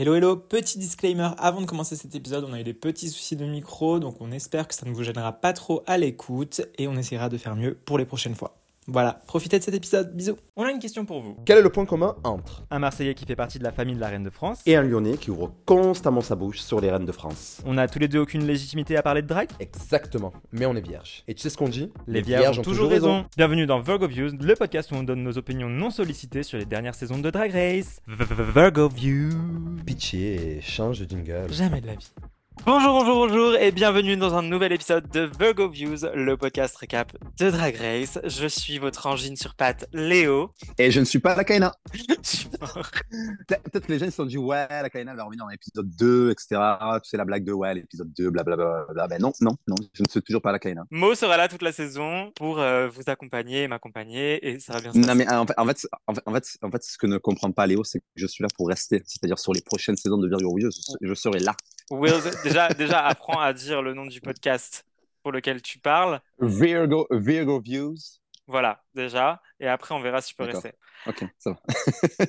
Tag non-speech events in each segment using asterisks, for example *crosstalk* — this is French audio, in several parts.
Hello hello, petit disclaimer avant de commencer cet épisode, on a eu des petits soucis de micro, donc on espère que ça ne vous gênera pas trop à l'écoute et on essaiera de faire mieux pour les prochaines fois. Voilà, profitez de cet épisode, bisous. On a une question pour vous. Quel est le point commun entre Un Marseillais qui fait partie de la famille de la Reine de France. et un Lyonnais qui ouvre constamment sa bouche sur les reines de France? On a tous les deux aucune légitimité à parler de drague Exactement, mais on est vierge. Et tu sais ce qu'on dit? Les vierges ont toujours raison. Bienvenue dans Virgo Views, le podcast où on donne nos opinions non sollicitées sur les dernières saisons de Drag Race. Virgo Views. Pitié et change de jingle. Jamais de la vie. Bonjour, bonjour, bonjour et bienvenue dans un nouvel épisode de Virgo Views, le podcast récap de Drag Race. Je suis votre angine sur pattes, Léo. Et je ne suis pas la Kaina. Je suis mort. Pe- Peut-être que les gens se sont dit, ouais, la Kaina va revenir dans l'épisode 2, etc. Tu sais, la blague de, ouais, l'épisode 2, blablabla. Ben non, non, non, je ne suis toujours pas la Kaina. Mo sera là toute la saison pour euh, vous accompagner m'accompagner et ça va bien se Non, passer. mais euh, en fait, en fait, en fait, en fait, en fait, ce que ne comprend pas Léo, c'est que je suis là pour rester. C'est-à-dire sur les prochaines saisons de Virgo Views, je, je serai là. Will, déjà, déjà apprends à dire le nom du podcast pour lequel tu parles. Virgo, Virgo Views. Voilà, déjà. Et après, on verra si tu peux rester. Ok, ça va. *laughs*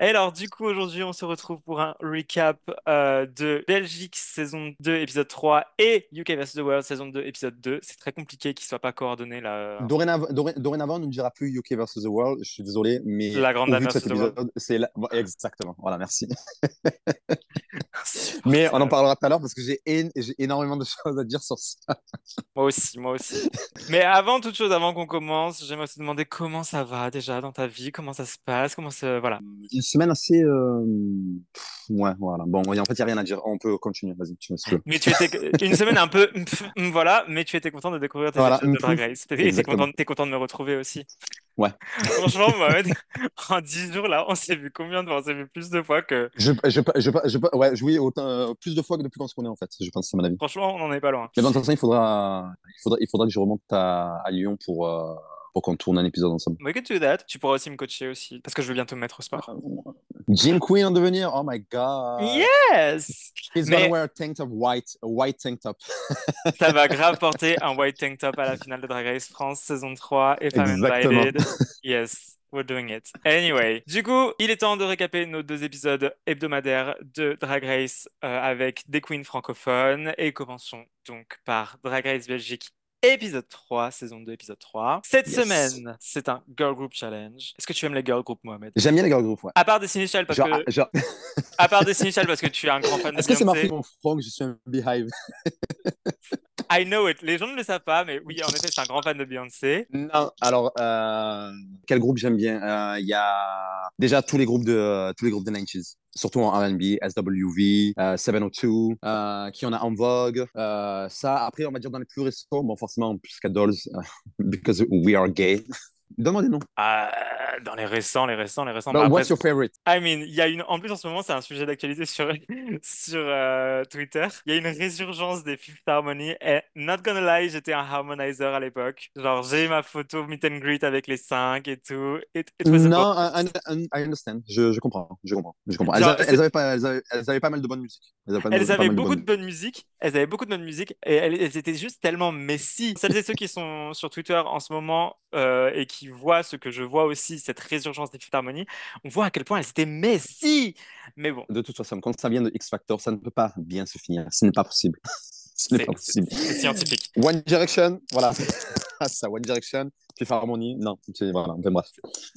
Et alors, du coup, aujourd'hui, on se retrouve pour un recap euh, de Belgique saison 2, épisode 3 et UK vs. The World saison 2, épisode 2. C'est très compliqué qu'ils ne soient pas coordonnés là. Dorénavant, doré- dorénavant, on ne dira plus UK versus The World. Je suis désolé, mais La grande dame c'est la- exactement. Voilà, merci. *laughs* Mais on en parlera tout à l'heure parce que j'ai énormément de *laughs* choses à dire sur ça. Moi aussi, moi aussi. Mais avant toute chose, avant qu'on commence, j'aimerais te demander comment ça va déjà dans ta vie, comment ça se passe, comment ça... Voilà. Une semaine assez. euh, Ouais, voilà. Bon, en fait, il n'y a rien à dire. On peut continuer. Vas-y, tu me. Mais tu étais *laughs* une semaine un peu voilà, mais tu étais content de découvrir tes Voilà, épisodes de Drag Race. Content, t'es content de me retrouver aussi. Ouais. Franchement, Mohamed, *laughs* en 10 jours là, on s'est vu combien de fois? On s'est vu plus de fois que. Je, je, je, je, je- ouais, jouer autant, euh, plus de fois que depuis qu'on se connaît, en fait. Je pense, c'est mon avis. Franchement, on n'en est pas loin. Mais de toute façon, il faudra, il faudra, il faudra que je remonte à, à Lyon pour, euh, pour qu'on tourne un épisode ensemble. We could do that. Tu pourras aussi me coacher aussi, parce que je veux bientôt me mettre au sport. Jean Queen en devenir. Oh my god. Yes He's Mais- gonna wear a tank top white, a white tank top. *laughs* Ça va grave porter un white tank top à la finale de Drag Race France saison 3 et Femme. Invited. Yes. We're doing it. Anyway, du coup, il est temps de récaper nos deux épisodes hebdomadaires de Drag Race euh, avec des queens francophones. Et commençons donc par Drag Race Belgique, épisode 3, saison 2, épisode 3. Cette Yes. semaine, c'est un Girl Group Challenge. Est-ce que tu aimes les Girl Group, Mohamed? J'aime bien les girl group, ouais. À part Destiny Child, parce Genre, que, ah, genre- *laughs* à part Destiny Child, parce que tu es un grand fan de Est-ce que c'est marqué mon que je suis un beehive? *laughs* I know it. Les gens ne le savent pas, mais oui, en effet, c'est un grand fan de Beyoncé. Non, alors, euh, quel groupe j'aime bien? Euh, Il y a déjà tous les groupes de, tous les groupes de 90s. Surtout en R&B, SWV, euh, 702, euh, qui en a en vogue. Euh, ça, après, on va dire dans les plus récents, bon, forcément, plus qu'à Dolls, euh, *laughs* because we are gay. Donne-moi des noms. Ah, dans les récents, les récents, les récents. Bah, bah, après, what's your favorite? I mean, il y a une. En plus, en ce moment, c'est un sujet d'actualité sur *laughs* sur euh, Twitter. Il y a une résurgence des Fifth Harmony. Et not gonna lie, j'étais un harmonizer à l'époque. Genre, j'ai ma photo meet and greet avec les cinq et tout. It, it was a Non, I, I- I understand. Je, je comprends. Je comprends. Je comprends. Elles, avaient, c'est- elles avaient pas, elles, avaient, elles avaient pas mal de bonne musique. Elles avaient, Elles avaient beaucoup de bonne musique. Elles avaient beaucoup de bonne musique et elles, elles étaient juste tellement messy. Celles et ceux qui sont sur Twitter en ce moment euh, et qui voient ce que je vois aussi, cette résurgence des Fifth Harmony, on voit à quel point elles étaient messy. Mais bon, De toute façon, quand ça vient de X Factor, ça ne peut pas bien se finir. Ce n'est pas possible. *laughs* Ce n'est pas possible. c'est scientifique. One Direction, voilà. Ah, *laughs* ça, One Direction, Fifth Harmony, non. c'est- Voilà, bref.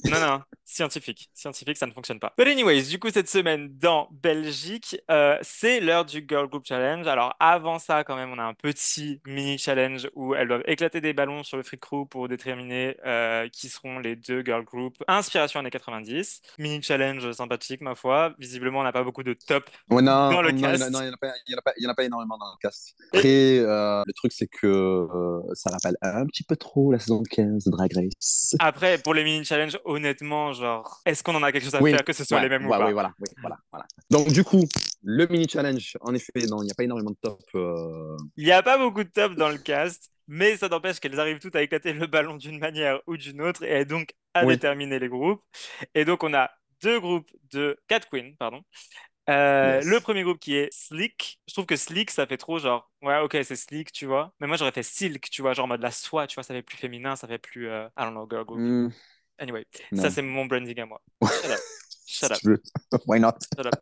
Non, non, scientifique. Scientifique, ça ne fonctionne pas. But anyways, du coup, cette semaine dans Belgique, euh, c'est l'heure du Girl Group Challenge. Alors, avant ça, quand même, on a un petit mini challenge où elles doivent éclater des ballons sur le free crew pour déterminer euh, qui seront les deux girl groups. Inspiration années 90. Mini challenge sympathique, ma foi. Visiblement, on n'a pas beaucoup de top. Ouais, non, Dans le non, cast. non, il n'y en, a pas- en a énormément dans le cast. Après, euh, le truc, c'est que ça rappelle un petit peu trop la saison 15 de Drag Race. Après, pour les mini challenges, honnêtement, genre, est-ce qu'on en a quelque chose à Oui, faire que ce soit Ouais, les mêmes ouais, ou pas voilà, oui, voilà, voilà. Donc, du coup, le mini challenge, en effet, non, il n'y a pas énormément de top. euh, Il n'y a pas beaucoup de top dans le cast, mais ça n'empêche qu'elles arrivent toutes à éclater le ballon d'une manière ou d'une autre et donc à Oui. déterminer les groupes. Et donc on a deux groupes de quatre queens, pardon. Euh, Yes. Le premier groupe qui est Slick. Je trouve que Slick, ça fait trop genre, ouais, ok, c'est Slick, tu vois. Mais moi, j'aurais fait Silk, tu vois, genre en mode la soie, tu vois, ça fait plus féminin, ça fait plus, euh, I don't know, girl group. hmm, Anyway, non. ça, c'est mon branding à moi. *laughs* Shut up. *laughs* Why not? Shut up.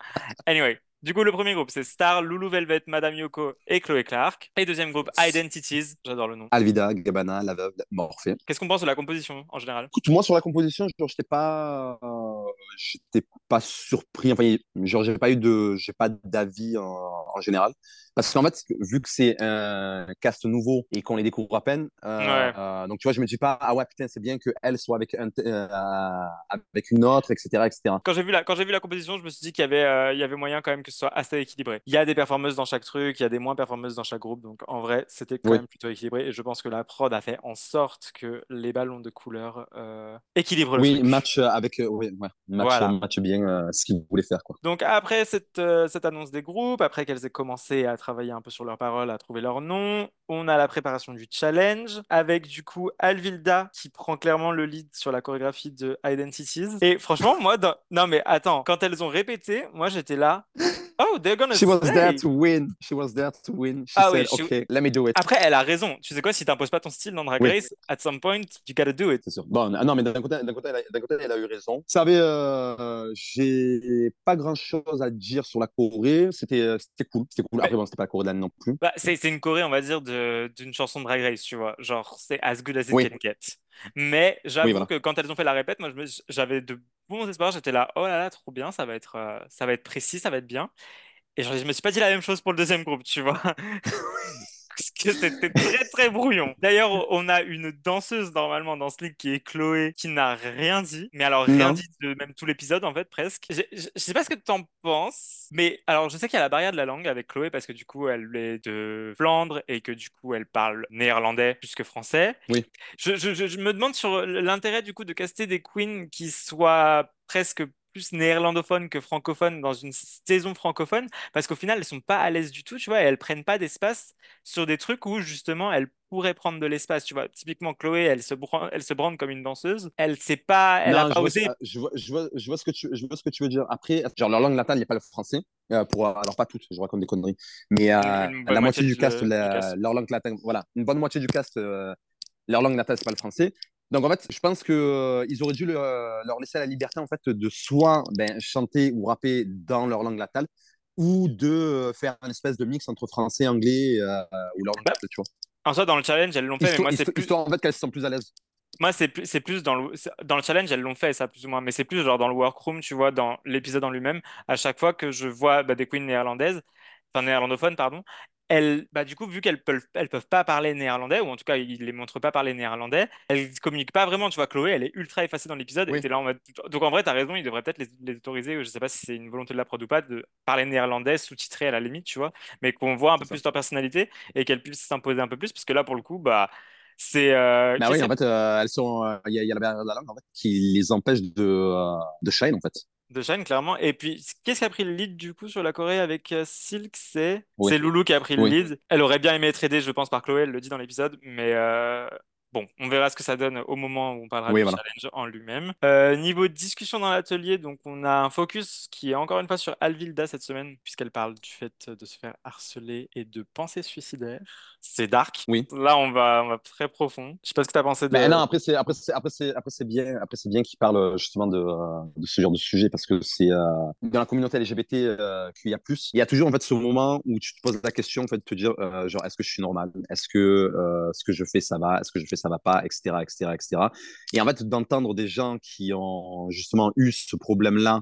Anyway, du coup, le premier groupe, c'est Star, Lulu Velvet, Madame Yoko et Chloé Clark. Et deuxième groupe, Identities. J'adore le nom. Alvida, Gabana, La Veuve, Morphée. Qu'est-ce qu'on pense de la composition en général? Écoute, moi, sur la composition, genre, j'étais pas, euh, j'étais pas surpris. Enfin, genre, j'ai pas eu de, j'ai pas d'avis en, en général. Parce qu'en fait, vu que c'est un cast nouveau et qu'on les découvre à peine, euh, Ouais. euh, donc tu vois, je me dis pas, ah ouais, putain, c'est bien qu'elle soit avec, un, euh, avec une autre, etc., etc. Quand j'ai vu la, quand vu la composition, je me suis dit qu'il y avait, il y avait moyen quand même que ce soit assez équilibré. Il y a des performeuses dans chaque truc, il y a des moins performeuses dans chaque groupe. Donc en vrai, c'était quand Oui. même plutôt équilibré. Et je pense que la prod a fait en sorte que les ballons de couleur équilibrent le Oui, truc. match avec, oui, ouais, match, Voilà. match bien ce qu'ils voulaient faire, quoi. Donc après cette, cette annonce des groupes, après qu'elles aient commencé à travailler un peu sur leurs paroles, à trouver leur nom, on a la préparation du challenge avec du coup Alvilda qui prend clairement le lead sur la chorégraphie de Identities. Et franchement, moi, dans- non mais attends, quand elles ont répété, moi j'étais là, oh they're gonna She was there to win. She was there to win. She Ah oui, said, she- okay, let me do it. Après, elle a raison. Tu sais quoi, si t'imposes pas ton style dans Drag Oui. Race, at some point, you gotta do it. C'est sûr. Bon, non, mais d'un côté, côté, elle a, d'un côté, elle a eu raison. Vous savez, euh, j'ai pas grand chose à dire sur la Corée. C'était, euh, c'était cool. C'était cool. Après, bon, c'était pas Corée l'année non plus. Bah, c'est une choré, on va dire, d'une chanson de Drag Race, tu vois. Genre, c'est as good as it Oui. can get. Mais j'avoue Oui, voilà. que quand elles ont fait la répète, moi, j'avais de bons espoirs. J'étais là, oh là là, trop bien, ça va être, euh, ça va être précis, ça va être bien. Et genre, je me suis pas dit la même chose pour le deuxième groupe, tu vois. *laughs* Parce que c'était très très brouillon. D'ailleurs, on a une danseuse normalement dans ce league qui est Chloé, qui n'a rien dit, mais alors rien Non. dit de même tout l'épisode en fait presque. Je, je, je sais pas ce que tu en penses, mais alors je sais qu'il y a la barrière de la langue avec Chloé parce que du coup elle est de Flandre et que du coup elle parle néerlandais plus que français. Oui. Je me demande sur l'intérêt du coup de caster des queens qui soient presque plus néerlandophones que francophones dans une saison francophone parce qu'au final elles sont pas à l'aise du tout tu vois et elles prennent pas d'espace sur des trucs où justement elles pourraient prendre de l'espace tu vois typiquement Chloé elle se bran- elle se brande comme une danseuse elle sait pas elle a pas je osé je, vois, je, vois, je, vois ce que tu, je vois ce que tu veux dire. Après, genre, leur langue natale, il n'y a pas le français. Euh, pour, alors, pas toutes, je raconte des conneries. Mais euh, la moitié moitié du la- cast. leur langue natale, voilà, une bonne moitié du cast, euh, leur langue natale, c'est pas le français. Donc, en fait, je pense que euh, auraient dû le- leur laisser la liberté, en fait, de soit ben, chanter ou rapper dans leur langue natale, ou de euh, faire une espèce de mix entre français, anglais, euh, ou leur langue Bah, natale, tu vois. en soi dans le challenge elles l'ont fait mais moi c'est plus histoire, en fait, qu'elles se sentent plus à l'aise. Moi, c'est plus, c'est plus dans le, dans le challenge, elles l'ont fait, ça, plus ou moins. Mais c'est plus genre dans le workroom, tu vois, dans l'épisode en lui-même. À chaque fois que je vois bah, des queens néerlandaises, enfin néerlandophones, pardon, elles, bah, du coup, vu qu'elles peuvent, elles peuvent pas parler néerlandais, ou en tout cas, ils les montrent pas parler néerlandais, elles communiquent pas vraiment. Tu vois, Chloé, elle est ultra effacée dans l'épisode. Oui. Et t'es là en mode... Donc, en vrai, t'as raison, ils devraient peut-être les, les autoriser, je sais pas si c'est une volonté de la prod ou pas, de parler néerlandais, sous-titré à la limite, tu vois, mais qu'on voit un peu ça. plus leur personnalité et qu'elles puissent s'imposer un peu plus, parce que là, pour le coup, bah. C'est. euh, Bah oui, en fait, euh, elles sont, euh, il y, y a la barrière de la langue en fait, qui les empêche de, euh, de shine en fait. De Shine, clairement. Et puis, qu'est-ce qui a pris le lead du coup sur la Corée avec euh, Silk? C'est Oui. c'est Loulou qui a pris le Oui. lead. Elle aurait bien aimé être aidée, je pense, par Chloé, elle le dit dans l'épisode. Mais euh, bon, on verra ce que ça donne au moment où on parlera Oui, du voilà. challenge en lui-même. Euh, niveau discussion dans l'atelier, donc on a un focus qui est encore une fois sur Alvilda cette semaine, puisqu'elle parle du fait de se faire harceler et de pensées suicidaires. C'est dark. Oui. Là, on va, on va très profond. Je sais pas ce que tu as pensé de. Mais non, après c'est après c'est après c'est après c'est bien après c'est bien qu'ils parlent justement de, euh, de ce genre de sujet parce que c'est euh, dans la communauté LGBT euh, qu'il y a plus. Il y a toujours en fait ce moment où tu te poses la question en fait de te dire euh, genre est-ce que je suis normal, est-ce que euh, ce que je fais ça va, est-ce que je fais ça va pas, etc etc etc. Et en fait d'entendre des gens qui ont justement eu ce problème là.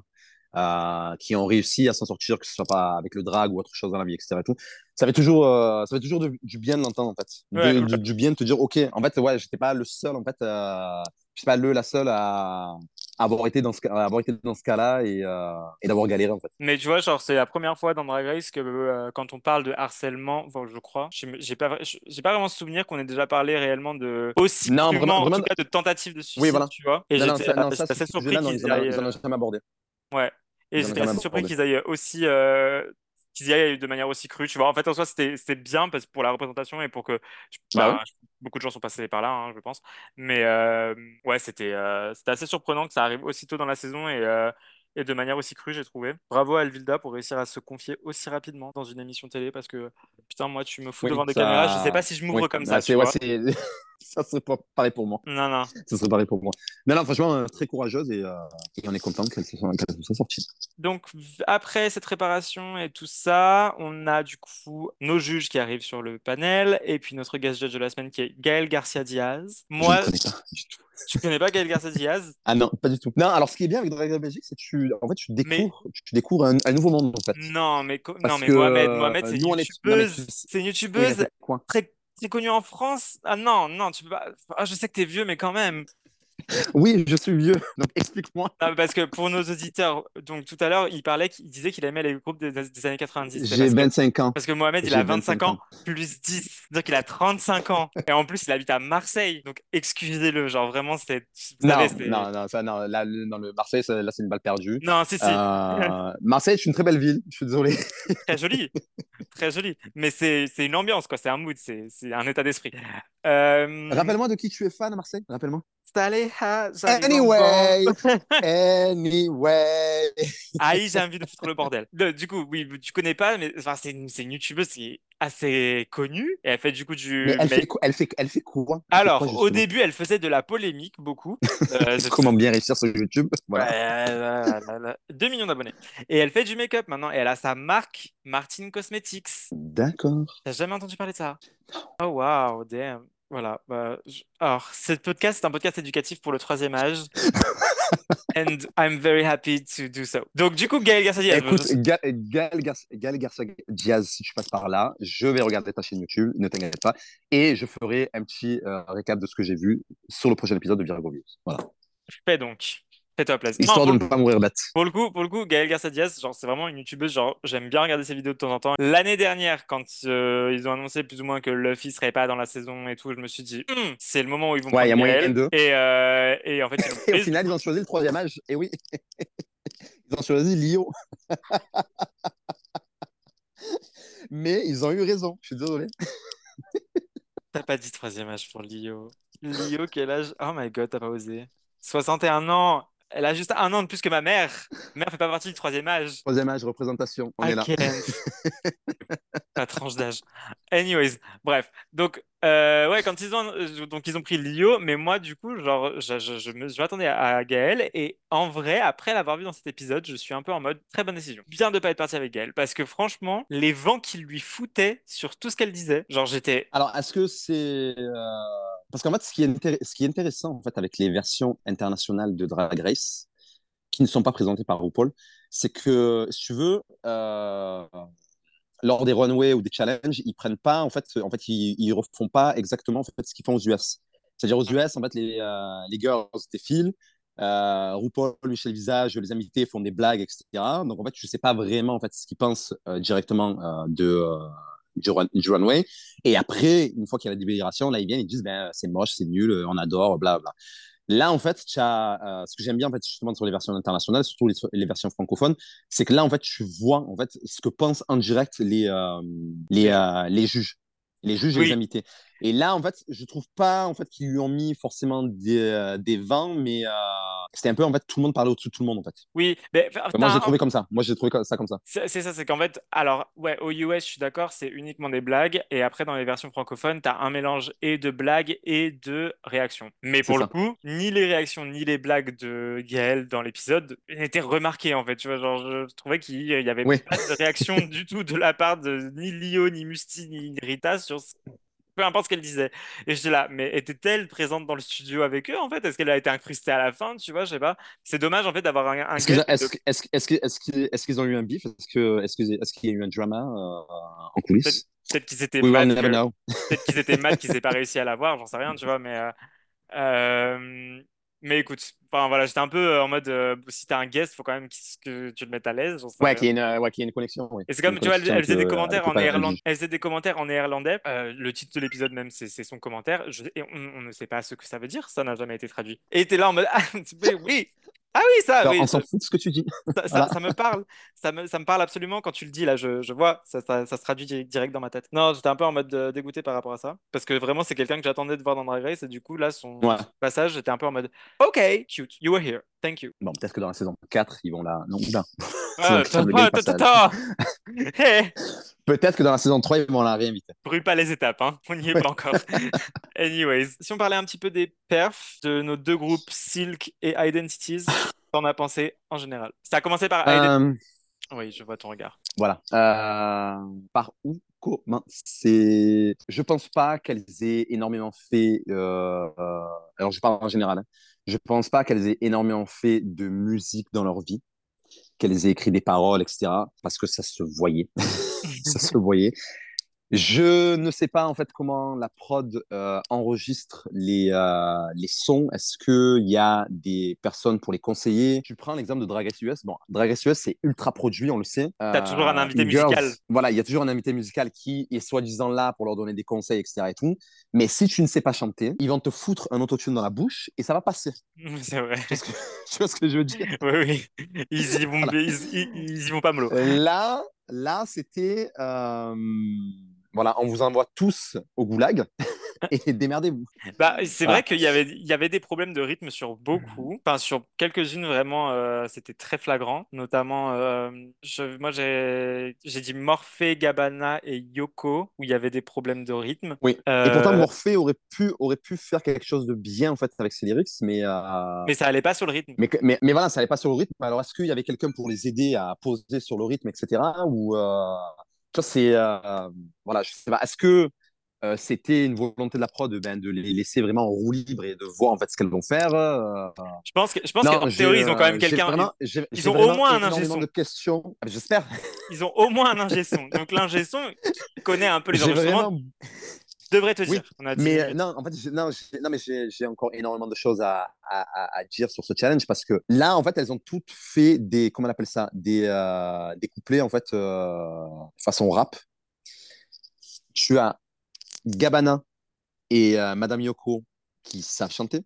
Euh, qui ont réussi à s'en sortir, que ce soit pas avec le drag ou autre chose dans la vie, etc. Et tout. Ça fait toujours, euh, ça fait toujours du, du bien de l'entendre en fait, De- Ouais, du, du bien de te dire, ok, en fait, ouais, j'étais pas le seul en fait, euh, je suis pas le la seule à avoir été dans ce, avoir été dans ce cas-là et, euh, et d'avoir galéré en fait. Mais tu vois, genre, c'est la première fois dans Drag Race que euh, quand on parle de harcèlement, enfin, je crois, j'ai pas, j'ai pas vraiment souvenir qu'on ait déjà parlé réellement de aussi Non, vraiment- en tout vraiment- cas, de tentative de suicide, Oui, voilà. tu vois. Et non, j'étais assez surpris qu'ils aillent. ils en ont euh, jamais abordé. Ouais. Et j'étais assez surpris qu'ils aillent aussi, euh, qu'ils y aillent de manière aussi crue, tu vois. En fait, en soi, c'était c'était bien parce, pour la représentation et pour que Bah bah, beaucoup de gens sont passés par là, hein, je pense. Mais euh, ouais, c'était euh, c'était assez surprenant que ça arrive aussitôt dans la saison et, euh, et de manière aussi crue, j'ai trouvé. Bravo à Alvilda pour réussir à se confier aussi rapidement dans une émission télé parce que putain, moi, tu me fous Oui, devant des caméras, je sais pas si je m'ouvre Oui. comme Ah, ça, ouais, c'est ça serait pas pareil pour moi. Non, non. Ça serait pareil pour moi. Non, non, franchement, euh, très courageuse et, euh, et on est content qu'elle se soit, se soit sortie. Donc, après cette préparation et tout ça, on a du coup nos juges qui arrivent sur le panel et puis notre guest judge de la semaine qui est Gaël Garcia Diaz. Je Moi, ne connais pas du tout. tu connais pas Gaël Garcia Diaz? *laughs* Ah non, pas du tout. Non, alors ce qui est bien avec Drag Race Belgique, c'est que tu, en fait, tu découvres, tu découvres un, un nouveau monde, en fait. Non, mais, non, mais que, Mohamed, euh, Mohamed, c'est une mais youtubeuse. tu- C'est une youtubeuse mais très, très connue en France? Ah non, non, tu peux pas. Ah, je sais que t'es vieux, mais quand même. Oui, je suis vieux, donc explique-moi. Parce que pour nos auditeurs, donc tout à l'heure, il parlait, qu'il disait qu'il aimait les groupes des, des années 90. C'est J'ai parce que- 25 ans. Parce que Mohamed, il a 25 25 ans, plus 10. C'est-à-dire qu'il a 35 ans. Et en plus, il habite à Marseille. Donc, excusez-le. Genre, vraiment, c'est. Non, non, non, ça, non, là, dans le Marseille, ça- là, c'est une balle perdue. Non, si, si. Euh, Marseille, c'est une très belle ville, je suis désolé. *laughs* Très joli. Très joli. Mais c'est une ambiance, quoi. C'est un mood. C'est c'est un état d'esprit. Euh... Rappelle-moi de qui tu es fan à Marseille, rappelle-moi. Anyway, *laughs* anyway. Aïe, j'ai envie de foutre le bordel. De- du coup, oui, tu connais pas, mais enfin, c'est une, youtubeuse qui est assez connue. Et elle fait du coup du. Mais elle fait, quoi- elle fait, elle fait quoi Elle fait Alors, quoi, au début, elle faisait de la polémique, beaucoup. *laughs* Euh, Comment bien réussir sur YouTube *laughs* Voilà. Ouais, là, là, là. 2 millions d'abonnés. Et elle fait du make-up maintenant. Et elle a sa marque Martin Cosmetics. D'accord. T'as jamais entendu parler de ça? Oh wow, damn. Voilà. Bah, je- Alors, ce podcast, c'est un podcast éducatif pour le troisième âge. *laughs* And I'm very happy to do so. Donc, du coup, Gaël Garcia Diaz. Écoute, je- Ga- Gaël Gar- Gaël Garcia Diaz, si tu passes par là, je vais regarder ta chaîne YouTube, ne t'inquiète pas, et je ferai un petit euh, récap de ce que j'ai vu sur le prochain épisode de Views. Voilà. Fais donc. Fais-toi plaisir. Histoire de ne pas mourir bête. Pour le coup, pour le coup, Gaël Garcia Diaz, genre, c'est vraiment une youtubeuse, genre, j'aime bien regarder ses vidéos de temps en temps. L'année dernière, quand euh, ils ont annoncé plus ou moins que Luffy serait pas dans la saison et tout, je me suis dit, Hmm, c'est le moment où ils vont Ouais, il y a moyen d'eux. Et, euh, et en fait, *laughs* Et au final, ils ont choisi le troisième âge. Et oui, *laughs* ils ont choisi Lio. *laughs* Mais ils ont eu raison. Je suis désolé. T'as pas dit troisième âge pour Lio. Lio, quel âge? Oh my god, t'as pas osé. 61 ans. Elle a juste un an de plus que ma mère. Ma mère fait pas partie du troisième âge. Troisième âge, représentation. On est là. La *laughs* tranche d'âge. Anyways, bref. Donc, euh, ouais, quand ils ont, euh, donc ils ont pris Lio, mais moi, du coup, genre, je, je, je me- je m'attendais à, à Gaël, et en vrai, après l'avoir vu dans cet épisode, je suis un peu en mode très bonne décision. Bien de pas être parti avec Gaël, parce que franchement, les vents qu'il lui foutait sur tout ce qu'elle disait, genre, j'étais. Alors, est-ce que c'est. euh, Parce qu'en fait, ce qui, est intéressant en fait, avec les versions internationales de Drag Race, qui ne sont pas présentées par RuPaul, c'est que, si tu veux, euh, lors des runways ou des challenges, ils prennent pas, en fait, en fait ils, refont pas exactement en fait, ce qu'ils font aux US. C'est-à-dire aux US, en fait, les, euh, les girls défilent, euh, RuPaul, Michel Visage, les invités font des blagues, etc. Donc, en fait, je sais pas vraiment en fait, ce qu'ils pensent euh, directement de, du, run- du runway. Et après, une fois qu'il y a la délibération, là, ils viennent, ils disent, ben, c'est moche, c'est nul, euh, on adore, bla, bla. Là, en fait, tu as, euh, ce que j'aime bien, en fait, justement, sur les versions internationales, surtout les, les versions francophones, c'est que là, en fait, tu vois, en fait, ce que pensent en direct les, euh, les, euh, les juges, les juges et Oui. les invités. Et là, en fait, je trouve pas, en fait, qu'ils lui ont mis forcément des, euh, des vents, mais euh, c'était un peu, en fait, tout le monde parlait au-dessus de tout le monde, en fait. Oui, mais enfin, Moi, j'ai trouvé comme ça. Moi, j'ai trouvé ça comme ça. C'est ça, c'est qu'en fait, alors, ouais, aux US, je suis d'accord, c'est uniquement des blagues, et après, dans les versions francophones, t'as un mélange et de blagues et de réactions. Mais pour le ça. coup, ni les réactions ni les blagues de Gaël dans l'épisode n'étaient remarquées, en fait. Tu vois, genre, je trouvais qu'il y avait Oui. pas de réaction *laughs* du tout de la part de ni Lio, ni Musti, ni Rita sur ce- peu importe ce qu'elle disait. Et j'étais là, mais était-elle présente dans le studio avec eux, en fait? Est-ce qu'elle a été incrustée à la fin, tu vois? Je sais pas. C'est dommage, en fait, d'avoir un, un Est-ce qu'ils, guest est-ce, de- est-ce, est-ce, que- est-ce qu'ils, est-ce qu'ils ont eu un bif? Est-ce, que, est-ce, qu'il y a eu un drama euh, en coulisses? Peut-être qu'ils étaient We que- know. Peut-être qu'ils étaient mad qu'ils aient pas *laughs* réussi à l'avoir, j'en sais rien, tu vois, mais euh, euh, mais écoute, enfin voilà, j'étais un peu euh, en mode euh, si t'as un guest, faut quand même que tu le mettes à l'aise, Ouais, qu'il y euh, ouais, qu'il y ait une connexion. Oui. Et c'est comme, tu vois, elle, faisait des commentaires en néerlandais. Elle faisait des commentaires en néerlandais. Euh, le titre de l'épisode même, c'est son commentaire. Je- et on, on ne sait pas ce que ça veut dire. Ça n'a jamais été traduit. Et t'es là en mode *laughs* ah, mais oui, ah oui ça, Alors, oui, on s'en fout de ce que tu dis. ça, ça- Voilà. ça me parle. Ça me, ça me parle absolument quand tu le dis là. Je, je vois, ça, se traduit di- direct dans ma tête. Non, j'étais un peu en mode euh, dégoûté par rapport à ça, parce que vraiment c'est quelqu'un que j'attendais de voir dans Drag Race et du coup là son Ouais. passage, j'étais un peu en mode ok, cute, you were here, thank you. Bon, peut-être que dans la saison 4, ils vont la. Non, oula. *laughs* Hey, Peut-être que dans la saison 3, ils vont la réinviter. Brûle pas les étapes, hein. On n'y est pas encore. *laughs* Anyways, si on parlait un petit peu des perfs de nos deux groupes Silk et Identities, qu'en as pensé en général? Ça a commencé par Euh, Oui, je vois ton regard. voilà. Euh, par où commencer? Je pense pas qu'elles aient énormément fait. euh, euh, alors, je parle en général. hein. Je pense pas qu'elles aient énormément fait de musique dans leur vie, qu'elles aient écrit des paroles, etc. Parce que ça se voyait. *laughs* ça se voyait. Je ne sais pas en fait comment la prod euh, enregistre les, euh, les sons. Est-ce qu'il y a des personnes pour les conseiller? Tu prends l'exemple de Drag Race US. Bon, Drag Race US, c'est ultra produit, on le sait. T'as toujours un invité une girls- musical. Voilà, il y a toujours un invité musical qui est soi-disant là pour leur donner des conseils, etc. Et tout. Mais si tu ne sais pas chanter, ils vont te foutre un autotune dans la bouche et ça va passer. *laughs* C'est vrai. Tu vois ce que, *laughs* tu vois ce que je veux dire? Oui, oui. Ils y vont, Voilà. ils, ils- ils y vont pas mollo. Là, là, c'était. Euh, Voilà, on vous envoie tous au goulag *laughs* et démerdez-vous. Bah, c'est Voilà. vrai qu'il y avait, il y avait des problèmes de rythme sur beaucoup, enfin sur quelques-unes vraiment, euh, c'était très flagrant. Notamment, euh, je- moi j'ai, j'ai dit Morphée, Gabbana et Yoko où il y avait des problèmes de rythme. Oui. Euh, Et pourtant, Morphée aurait pu, aurait pu faire quelque chose de bien en fait avec ses lyrics, mais. euh, mais ça allait pas sur le rythme. Mais, mais, mais voilà, ça n'allait pas sur le rythme. Alors, est-ce qu'il y avait quelqu'un pour les aider à poser sur le rythme, etc. Ou euh, tu vois, c'est euh, voilà, je sais pas. Est-ce que euh, c'était une volonté de la prod ben, de les laisser vraiment en roue libre et de voir en fait ce qu'elles vont faire euh, Je pense que, je pense non, qu'en théorie ils ont quand même quelqu'un, ils ont au moins un ingé son. de questions. *laughs* J'espère. ils ont au moins un ingé son. Donc l'ingé son connaît un peu les enregistrements, vraiment devrait te Oui, dire. On a 10 Mais euh, non, en fait, non, non, mais j'ai encore énormément de choses à, à, à- à dire sur ce challenge parce que là, en fait, elles ont toutes fait des, comment on appelle ça, des, euh, des couplets en fait euh, façon rap. Tu as Gabana et euh, Madame Yoko qui savent chanter.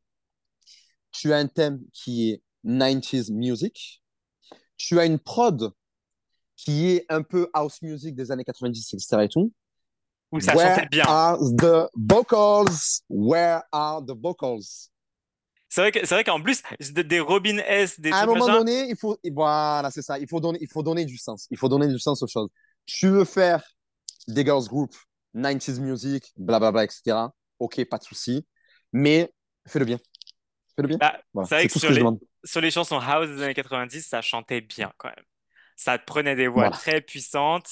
Tu as un thème qui est 90s music. Tu as une prod qui est un peu house music des années 90, etc. et tout. Où ça Where chantait bien. are the vocals? Where are the vocals? C'est vrai que, c'est vrai qu'en plus, des Robin S, des À un moment machin, donné, il faut, voilà, c'est ça. Il faut donner, il faut donner du sens. Il faut donner du sens aux choses. Tu veux faire des girls group, 90s music, blablabla, etc. Ok, pas de souci. Mais fais-le bien. Fais-le bien. Bah, Voilà, c'est vrai que sur que les, demande. sur les chansons house des années 90, ça chantait bien quand même. Ça prenait des voix Voilà. très puissantes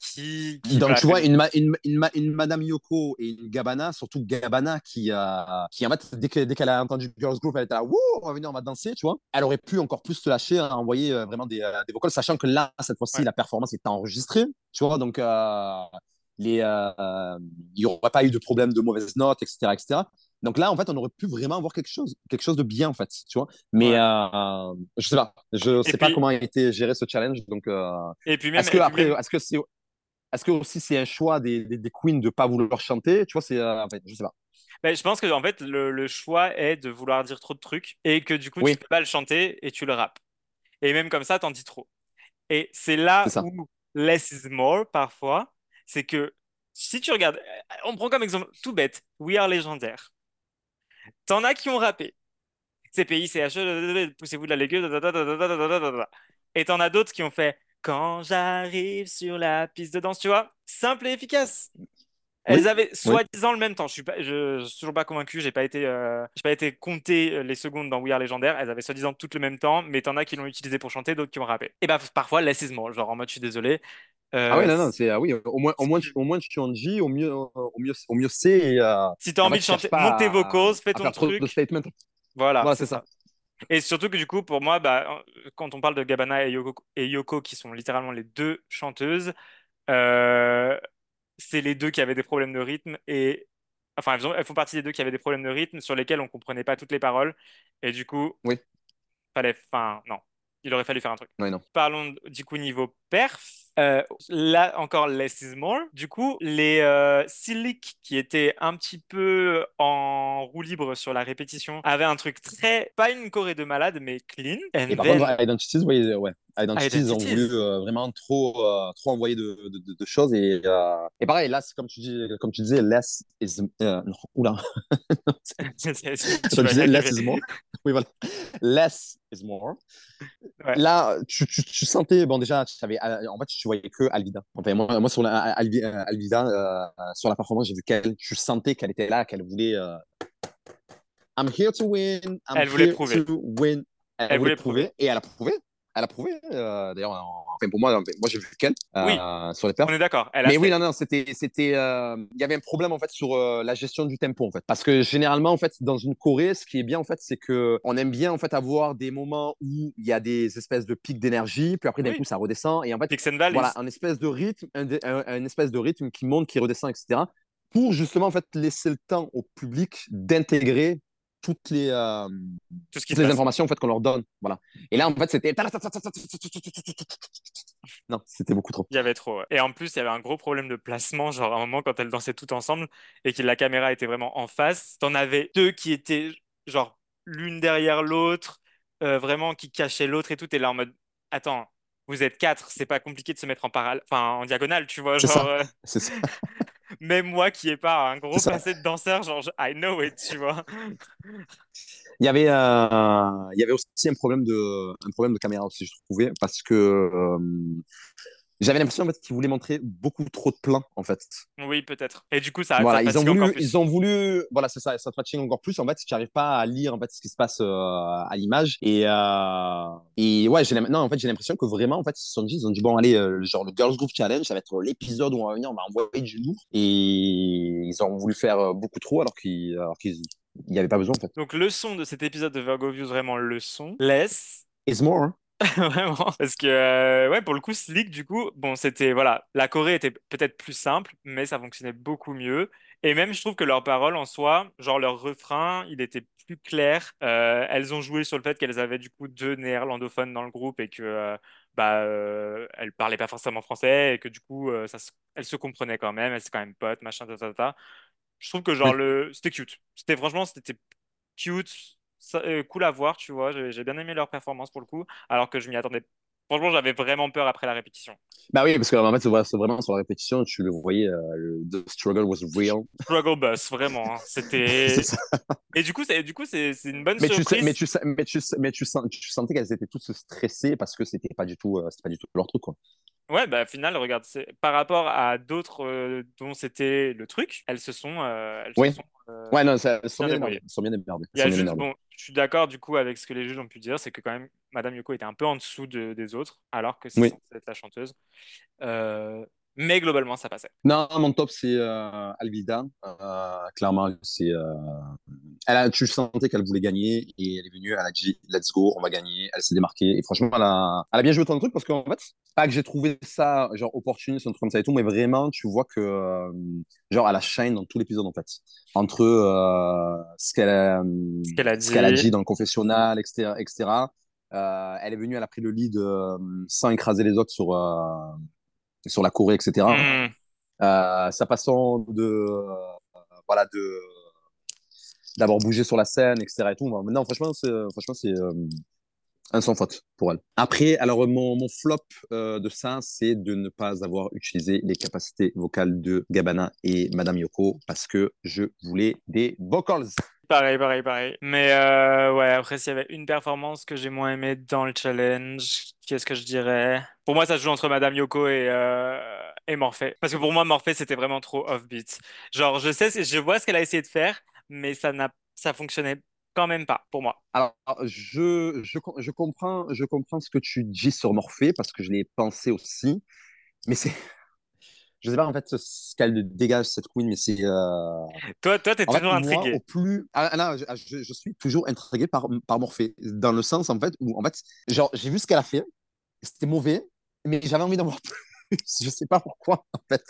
qui, qui Donc, tu vois, une, ma- une, une, ma- une Madame Yoko et une Gabana, surtout Gabana, qui, euh, qui en fait, dès que- dès qu'elle a entendu Girls Group, elle était là, Wouh, on va venir, on va danser, tu vois. Elle aurait pu encore plus se lâcher, à envoyer euh, vraiment des, euh, des vocals, sachant que là, cette fois-ci, Ouais. la performance est enregistrée, tu vois. Donc, euh, les, euh, il n'y aurait pas eu de problème de mauvaises notes, etc., etc. Donc là, en fait, on aurait pu vraiment avoir quelque chose, quelque chose de bien, en fait, tu vois. Mais Ouais. euh, je sais pas, je sais pas comment a été géré ce challenge. Donc, euh, Et puis même, est-ce que puis après, même- est-ce que c'est, est-ce que aussi c'est un choix des, des, des queens de pas vouloir chanter Tu vois, c'est, euh, en fait, je sais pas. bah, je pense que en fait, le, le choix est de vouloir dire trop de trucs et que du coup, Oui. tu peux pas le chanter et tu le rappes. Et même comme ça, t'en dis trop. Et c'est là où less is more parfois. C'est que si tu regardes, on prend comme exemple tout bête, We Are Légendaire. T'en as qui ont rappé. CPI, CHE, poussez-vous de la légueuse. Et t'en as d'autres qui ont fait Quand j'arrive sur la piste de danse, tu vois, simple et efficace. Elles Oui. avaient soi-disant le même temps. Je suis pas, je, je suis toujours pas convaincu. J'ai pas été, euh, pas été compter euh, les secondes dans We Are Légendaire. Elles avaient soi-disant toutes le même temps, mais t'en as qui l'ont utilisé pour chanter, d'autres qui ont rappé. Et bah parfois less is more. Genre en mode je suis désolé. Euh, Ah oui, non, non, c'est ah oui, au moins, au moins, au moins tu en dis, au mieux, au mieux, au mieux c'est. Euh, Si t'as en envie de chanter, monte tes vocals, fais ton truc. Voilà, Voilà, c'est ça. Et surtout que du coup, pour moi, bah, quand on parle de Gabana et Yoko, et Yoko, qui sont littéralement les deux chanteuses, euh, c'est les deux qui avaient des problèmes de rythme et enfin elles, ont- elles font partie des deux qui avaient des problèmes de rythme sur lesquels on comprenait pas toutes les paroles et du coup, Oui. fallait, enfin non, il aurait fallu faire un truc. Oui, non. Parlons du coup niveau perf. Euh, là encore, less is more. Du coup, les euh, Silic qui étaient un petit peu en roue libre sur la répétition avaient un truc très, pas une choré de malade, mais clean and Et par then- contre, Identities, ouais. Identity, ils ont Identities. voulu euh, vraiment trop, euh, trop envoyer de, de, de- de choses. Et, euh, et pareil, là, c'est comme tu, dis, comme tu disais, less is. non, oula. *laughs* Comme tu disais, less is more. Oui, voilà. Less is more. Ouais. Là, tu, tu, tu sentais, bon, déjà, tu savais, en fait, tu voyais que Alvida. Enfin, moi, moi sur la, Alvi- Alvida, sur la performance, j'ai vu qu'elle, tu sentais qu'elle était là, qu'elle voulait. I'm here to win. I'm Elle voulait here prouver. to win. Elle, Elle voulait voulait prouver. Et elle a prouvé. Elle a prouvé. euh, D'ailleurs, en- enfin, pour moi, moi j'ai vu qu'elle euh, Oui. sur les perfs. On est d'accord. Mais oui, fait. non, non, c'était, c'était, euh, il y avait un problème en fait sur la gestion du tempo en fait, parce que généralement en fait dans une Corée, ce qui est bien en fait, c'est que on aime bien en fait avoir des moments où il y a des espèces de pics d'énergie, puis après d'un Oui. coup ça redescend et en fait voilà un espèce de rythme, un, un- un espèce de rythme qui monte, qui redescend, etc. Pour justement en fait laisser le temps au public d'intégrer toutes les euh, Tout ce qui toutes les informations en fait qu'on leur donne, voilà. Et là en fait c'était non, c'était beaucoup trop. Il y avait trop. ouais. Et en plus, il y avait un gros problème de placement. Genre, à un moment, quand elles dansaient toutes ensemble et que la caméra était vraiment en face, t'en avais deux qui étaient, genre, l'une derrière l'autre, euh, vraiment qui cachaient l'autre et tout. Et là, en mode, attends, vous êtes quatre, c'est pas compliqué de se mettre en parallèle, enfin, en diagonale, tu vois. Genre, euh, C'est ça. Même moi qui ai pas un gros passé de danseur, genre, je- I know it, tu vois. Il y avait, euh, il y avait aussi un problème de, un problème de caméra aussi, je trouvais, parce que euh, j'avais l'impression en fait qu'ils voulaient montrer beaucoup trop de plans en fait. Oui, peut-être. Et du coup, ça, voilà, ça ils ont encore voulu, plus. ils ont voulu, voilà, c'est ça, ça te fatigue encore plus en fait. Tu n'arrives pas à lire en fait ce qui se passe euh, à l'image et euh, et ouais, j'ai non en fait j'ai l'impression que vraiment en fait ils se sont dit, ils ont dit bon allez, euh, genre le Girls Group Challenge, ça va être l'épisode où on va venir, on va envoyer du lourd et ils ont voulu faire euh, beaucoup trop alors qu'ils, alors qu'ils, il n'y avait pas besoin en fait. Donc, leçon de cet épisode de Virgo Views, vraiment leçon. Laisse It's more. *laughs* Vraiment, parce que euh, ouais, pour le coup, Slick, du coup, bon, c'était voilà, la Corée était peut-être plus simple, mais ça fonctionnait beaucoup mieux. Et même, je trouve que leurs paroles en soi, genre leur refrain, il était plus clair. Euh, elles ont joué sur le fait qu'elles avaient du coup deux néerlandophones dans le groupe et que euh, bah euh, elles parlaient pas forcément français et que du coup, ça, se- elles se comprenaient quand même, elles étaient quand même potes, machin, ta, ta, ta. Je trouve que genre le, c'était cute. C'était franchement, c'était cute, ça- euh, cool à voir, tu vois. J'ai j'ai bien aimé leur performance pour le coup alors que je m'y attendais. Franchement, j'avais vraiment peur après la répétition. Bah oui, parce que en fait, c'est vrai- c'est vraiment sur la répétition, tu le voyais, euh, le the struggle was real. *laughs* Struggle bus, vraiment. hein. C'était. *laughs* Et du coup, c'est du coup, c'est c'est une bonne Mais tu, sais- mais tu, sais- mais tu, mais tu, sens- tu sentais qu'elles étaient toutes stressées parce que c'était pas du tout, euh, c'était pas du tout leur truc, quoi. Ouais, bah, au final, regarde, c'est- par rapport à d'autres euh, dont c'était le truc, elles se sont. euh, elles se Oui. sont, euh, Ouais, non, ça, elles sont Bien bien sont. Il y a juste, bon, je suis d'accord du coup avec ce que les juges ont pu dire, c'est que quand même, Madame Yoko était un peu en dessous de- des autres, alors que c'est Oui. censé être la chanteuse. Mais globalement, ça passait. Non, mon top, c'est euh, Alvida. Euh, clairement, c'est. euh, elle a, tu sentais qu'elle voulait gagner et elle est venue, elle a dit let's go, on va gagner. Elle s'est démarquée et franchement, elle a, elle a bien joué ton truc parce qu'en fait, pas que j'ai trouvé ça genre opportuniste, un truc comme ça et tout, mais vraiment, tu vois que euh, genre elle a shine dans tout l'épisode en fait. Entre euh, ce qu'elle a, Ce qu'elle a ce qu'elle a dit. dit dans le confessionnal, etc. etc. Euh, elle est venue, elle a pris le lead euh, sans écraser les autres sur, euh, sur la Corée, etc. Hmm. Euh, sa façon de euh, voilà de d'avoir bougé sur la scène etc et tout maintenant franchement c'est franchement c'est euh, un sans faute pour elle après alors mon, mon flop euh, de ça c'est de ne pas avoir utilisé les capacités vocales de Gabana et Madame Yoko parce que je voulais des vocals Pareil, pareil, pareil. Mais euh, ouais, après, s'il y avait une performance que j'ai moins aimée dans le challenge, qu'est-ce que je dirais? Pour moi, ça se joue entre Madame Yoko et, euh, et Morphée. Parce que pour moi, Morphée, c'était vraiment trop offbeat. Genre, je sais, je vois ce qu'elle a essayé de faire, mais ça n'a, ça fonctionnait quand même pas pour moi. alors je, je, je comprends je comprends ce que tu dis sur Morphée parce que je l'ai pensé aussi mais c'est je sais pas en fait ce qu'elle dégage cette queen mais c'est euh, Toi, toi, t'es fait, toujours moi, intrigué. au plus. Ah, là, je, je- je suis toujours intrigué par, par Morphée, dans le sens, en fait, où, en fait, genre, j'ai vu ce qu'elle a fait, c'était mauvais, mais j'avais envie d'en voir plus. *laughs* Je sais pas pourquoi, en fait.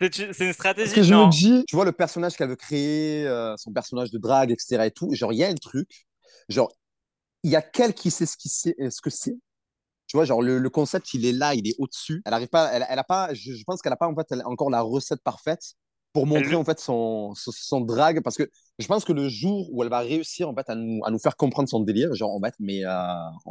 C'est une Parce stratégie, que je non? me dis, tu vois, le personnage qu'elle veut créer, euh, son personnage de drague, etc. et tout, genre, il y a un truc, genre, il y a qu'elle qui sait ce, qui sait, ce que c'est. Tu vois, genre, le, le concept, il est là, il est au-dessus. Elle arrive pas, elle, elle a pas, je, je pense qu'elle a pas, en fait, elle- encore la recette parfaite pour montrer en fait son, son, son drag parce que je pense que le jour où elle va réussir en fait à nous, à nous faire comprendre son délire, genre en fait, mais euh,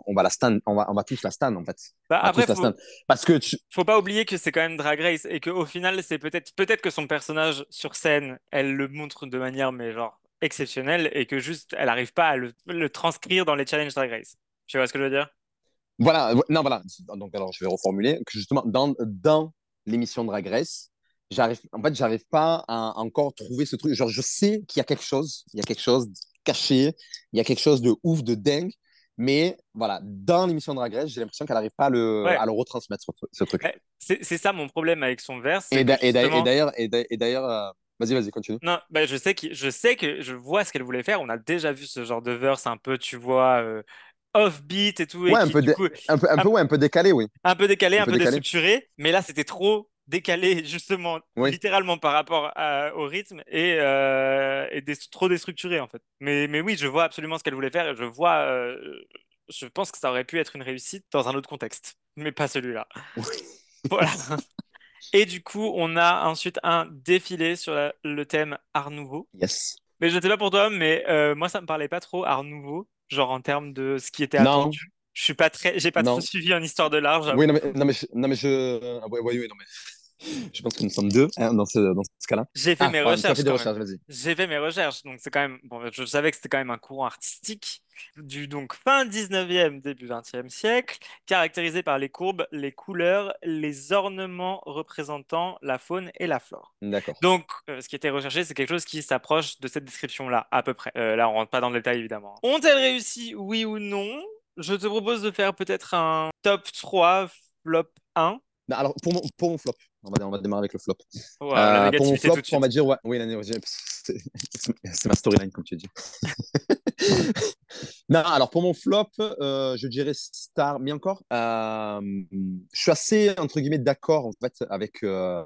on va la stan, on va, on va tous la stan en fait. Bah, On va après, faut, stan. Parce que tu... faut pas oublier que c'est quand même Drag Race et qu'au final, c'est peut-être peut-être que son personnage sur scène, elle le montre de manière mais genre exceptionnelle et que juste elle arrive pas à le, le transcrire dans les challenges Drag Race. Tu vois ce que je veux dire? Voilà, non voilà, donc alors je vais reformuler que justement dans dans l'émission Drag Race, j'arrive, en fait, j'arrive pas à encore trouver ce truc. Genre, je sais qu'il y a quelque chose, il y a quelque chose caché, il y a quelque chose de ouf, de dingue, mais voilà, dans l'émission Drag Race, j'ai l'impression qu'elle n'arrive pas à le, Ouais. à le retransmettre ce, truc. Ouais, C'est ça mon problème avec son verse. Et justement- d'ailleurs, d'ailleurs, euh, vas-y, vas-y, continue. Non, bah, je sais que je sais que je vois ce qu'elle voulait faire. On a déjà vu ce genre de verse un peu, tu vois, euh, off-beat et tout, et Ouais, un qui, peu du dé- coup, Un peu, un un- peu, ouais, un peu décalé, oui. un peu décalé, un peu déstructuré. Mais là, c'était trop décalé, *laughs* justement, Oui. littéralement par rapport à- au rythme et, euh, et des- trop déstructuré en fait. Mais, mais oui, je vois absolument ce qu'elle voulait faire et je vois. euh, je pense que ça aurait pu être une réussite dans un autre contexte, mais pas celui-là. *laughs* Voilà. Et du coup, on a ensuite un défilé sur la- le thème Art Nouveau. Yes. Mais je sais pas pour toi, mais euh, moi, ça me parlait pas trop Art Nouveau, genre en termes de ce qui était Non. attendu. Je suis pas très, j'ai pas Non. trop suivi en histoire de l'art. Oui, non, mais, non, mais, je, non, mais je. ah, ouais, ouais, ouais, non, mais. *laughs* Je pense que nous sommes deux hein, dans ce, dans ce cas-là. J'ai fait Ah, mes recherches. fait. J'ai fait mes recherches, donc c'est quand même. Bon, je savais que c'était quand même un courant artistique du donc fin 19e, début 20e siècle, caractérisé par les courbes, les couleurs, les ornements représentant la faune et la flore. D'accord. Donc, euh, ce qui était recherché, c'est quelque chose qui s'approche de cette description-là, à peu près. Euh, là, on rentre pas dans le détail, évidemment. Ont-elles réussi, oui ou non? Je te propose de faire peut-être un top 3, flop 1. Non, alors, pour mon, pour mon flop, on va, on va démarrer avec le flop. Wow, Euh, pour mon flop, on va dire, ouais, oui, la c'est ma storyline, comme tu dis. *laughs* non, alors pour mon flop, euh, je dirais Star, mais encore, euh, je suis assez, entre guillemets, d'accord, en fait, avec, euh,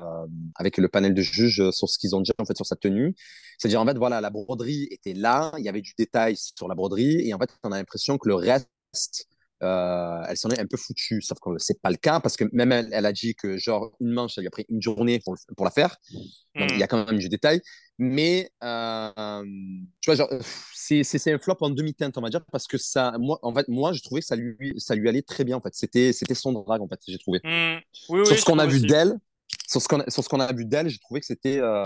avec le panel de juges sur ce qu'ils ont dit, en fait, sur sa tenue. C'est-à-dire, en fait, voilà, la broderie était là, il y avait du détail sur la broderie, et en fait, on a l'impression que le reste, euh, elle s'en est un peu foutue, sauf que c'est pas le cas parce que même elle, elle a dit que genre une manche, ça lui a pris une journée pour, le- pour la faire. Donc il y a quand même du détail, mais euh, tu vois genre c'est un flop en demi-teinte on va dire parce que ça moi en fait moi je trouvais que ça lui ça lui allait très bien en fait c'était c'était son drag en fait j'ai trouvé. Hmm. Oui, oui, sur ce qu'on a vu d'elle, sur ce qu'on a, sur ce qu'on a vu d'elle, j'ai trouvé que c'était euh,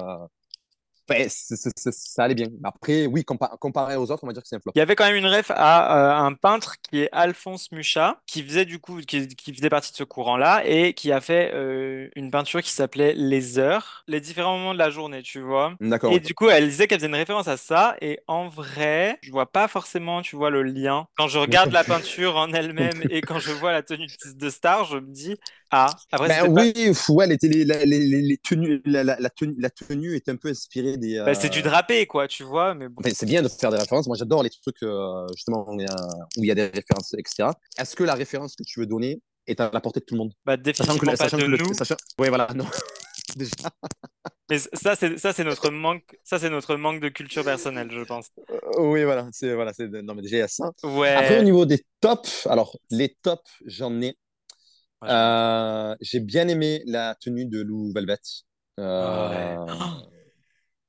ben, ça allait bien. Après oui compa- comparé aux autres on va dire que c'est un flop. Il y avait quand même une ref à euh, un peintre qui est Alphonse Mucha, qui faisait du coup, qui, qui faisait partie de ce courant-là et qui a fait euh, une peinture qui s'appelait Les Heures, les différents moments de la journée, tu vois. D'accord. Et ouais. du coup, elle disait qu'elle faisait une référence à ça. Et en vrai, je vois pas forcément, tu vois, le lien. Quand je regarde la peinture en elle-même *laughs* et quand je vois la tenue de Star, je me dis, ah, après, Ben pas- oui, ouais, les, télé- la- les, les, les tenues, la, la, la tenue, la tenue est un peu inspirée des. bah, c'est du euh, drapé, quoi, tu vois. Mais bon. C'est bien de faire des références. Moi, j'adore les trucs euh, justement où il, y a, des références, etc. Est-ce que la référence que tu veux donner est à la portée de tout le monde? Bah, Sachant que, définitivement le- pas sachant de que le, nous. sachant... Oui, voilà, non. *laughs* Déjà. Mais ça, c'est ça, c'est notre manque. Ça, c'est notre manque de culture personnelle, je pense. Euh, oui, voilà, c'est voilà, c'est non mais déjà il y a ça. Ouais. Après, au niveau des tops, alors les tops, j'en ai. Ouais. Euh, j'ai bien aimé la tenue de Lou Velvet. Euh, Ouais.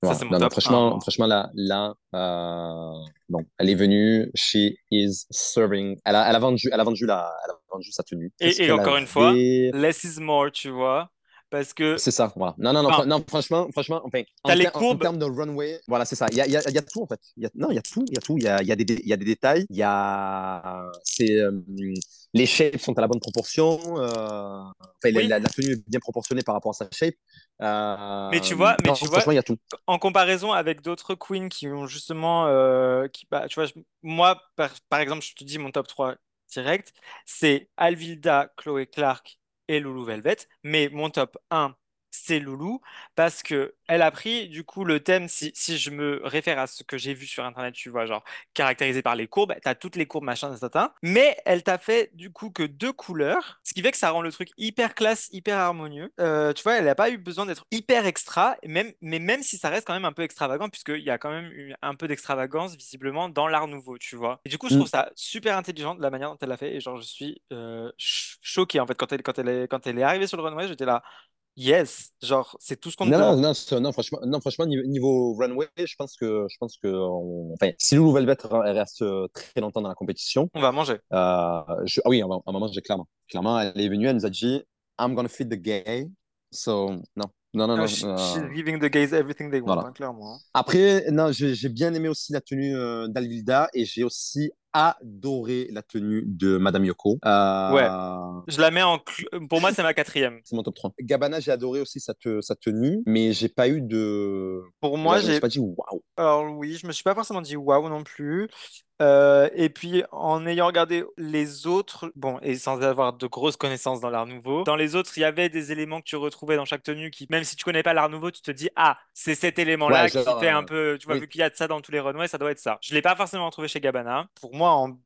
voilà. c'est mon Non, non, top franchement, un. franchement, là, là euh, non, elle est venue, she is serving. Elle a, elle a vendu, elle a vendu la, elle a vendu sa tenue. Et- et encore une fois, Less is more, tu vois. Parce que C'est ça, voilà. Non, non, non, Enfin, non franchement, franchement, enfin, en, les ter- en courbes. termes de runway, voilà, c'est ça. Il y a, y a, y a tout, en fait. Il y a, non, il y a tout, il y a tout. Il y a, y a, des, y a des détails. Il y a... C'est, euh, les shapes sont à la bonne proportion. euh, Enfin, la- Oui. la, la tenue est bien proportionnée par rapport à sa shape. Euh, Mais tu vois- mais non, tu vois- franchement, il y a tout. en comparaison avec d'autres queens qui ont justement, qui, bah, tu vois, moi, par, par exemple, je te dis mon top 3 direct, c'est Alvilda, Chloé Clark et Loulou Velvet. Mais mon top 1, c'est Loulou, parce que elle a pris, du coup, le thème, si, si je me réfère à ce que j'ai vu sur Internet, tu vois, genre, caractérisé par les courbes, t'as toutes les courbes, machin, etc. Mais elle t'a fait, du coup, que deux couleurs, ce qui fait que ça rend le truc hyper classe, hyper harmonieux. Euh, tu vois, elle n'a pas eu besoin d'être hyper extra, même, mais même si ça reste quand même un peu extravagant, puisqu'il y a quand même eu un peu d'extravagance, visiblement, dans l'art nouveau, tu vois. Et du coup, je Mm. trouve ça super intelligent de la manière dont elle l'a fait, et genre, je suis euh, ch- choqué, en fait, quand elle, quand elle est, quand elle est arrivée sur le runway, j'étais là. Yes. Genre, c'est tout ce qu'on Non, non, non, non, franchement, non, franchement, niveau, niveau runway, je pense que, je pense que, on- enfin, si Lulu Velvet reste euh, très longtemps dans la compétition, On va manger. euh, je- ah oui, à un à un moment, j'ai clairement, clairement, elle est venue, elle nous a dit, I'm gonna feed the gay, so non, non, non, Ah, non. she- euh, she's giving the gays everything they want, voilà. hein, clairement. hein. Après, non, j'ai j'ai bien aimé aussi la tenue euh, d'Alvilda et j'ai aussi adoré la tenue de Madame Yoko. Euh, Ouais. Je la mets en. Pour moi, c'est ma quatrième. *laughs* C'est mon top 3. Gabbana, j'ai adoré aussi sa, te- sa tenue, mais j'ai pas eu de. Pour moi, j'ai. pas dit waouh. Alors oui, je me suis pas forcément dit waouh non plus. Euh, et puis en ayant regardé les autres, bon, et sans avoir de grosses connaissances dans l'art nouveau, dans les autres, il y avait des éléments que tu retrouvais dans chaque tenue qui, même si tu connais pas l'art nouveau, tu te dis, ah, c'est cet élément-là Ouais, qui fait un euh, peu, tu vois, oui. vu qu'il y a de ça dans tous les runways, ça doit être ça. Je l'ai pas forcément trouvé chez Gabbana. Pour moi, en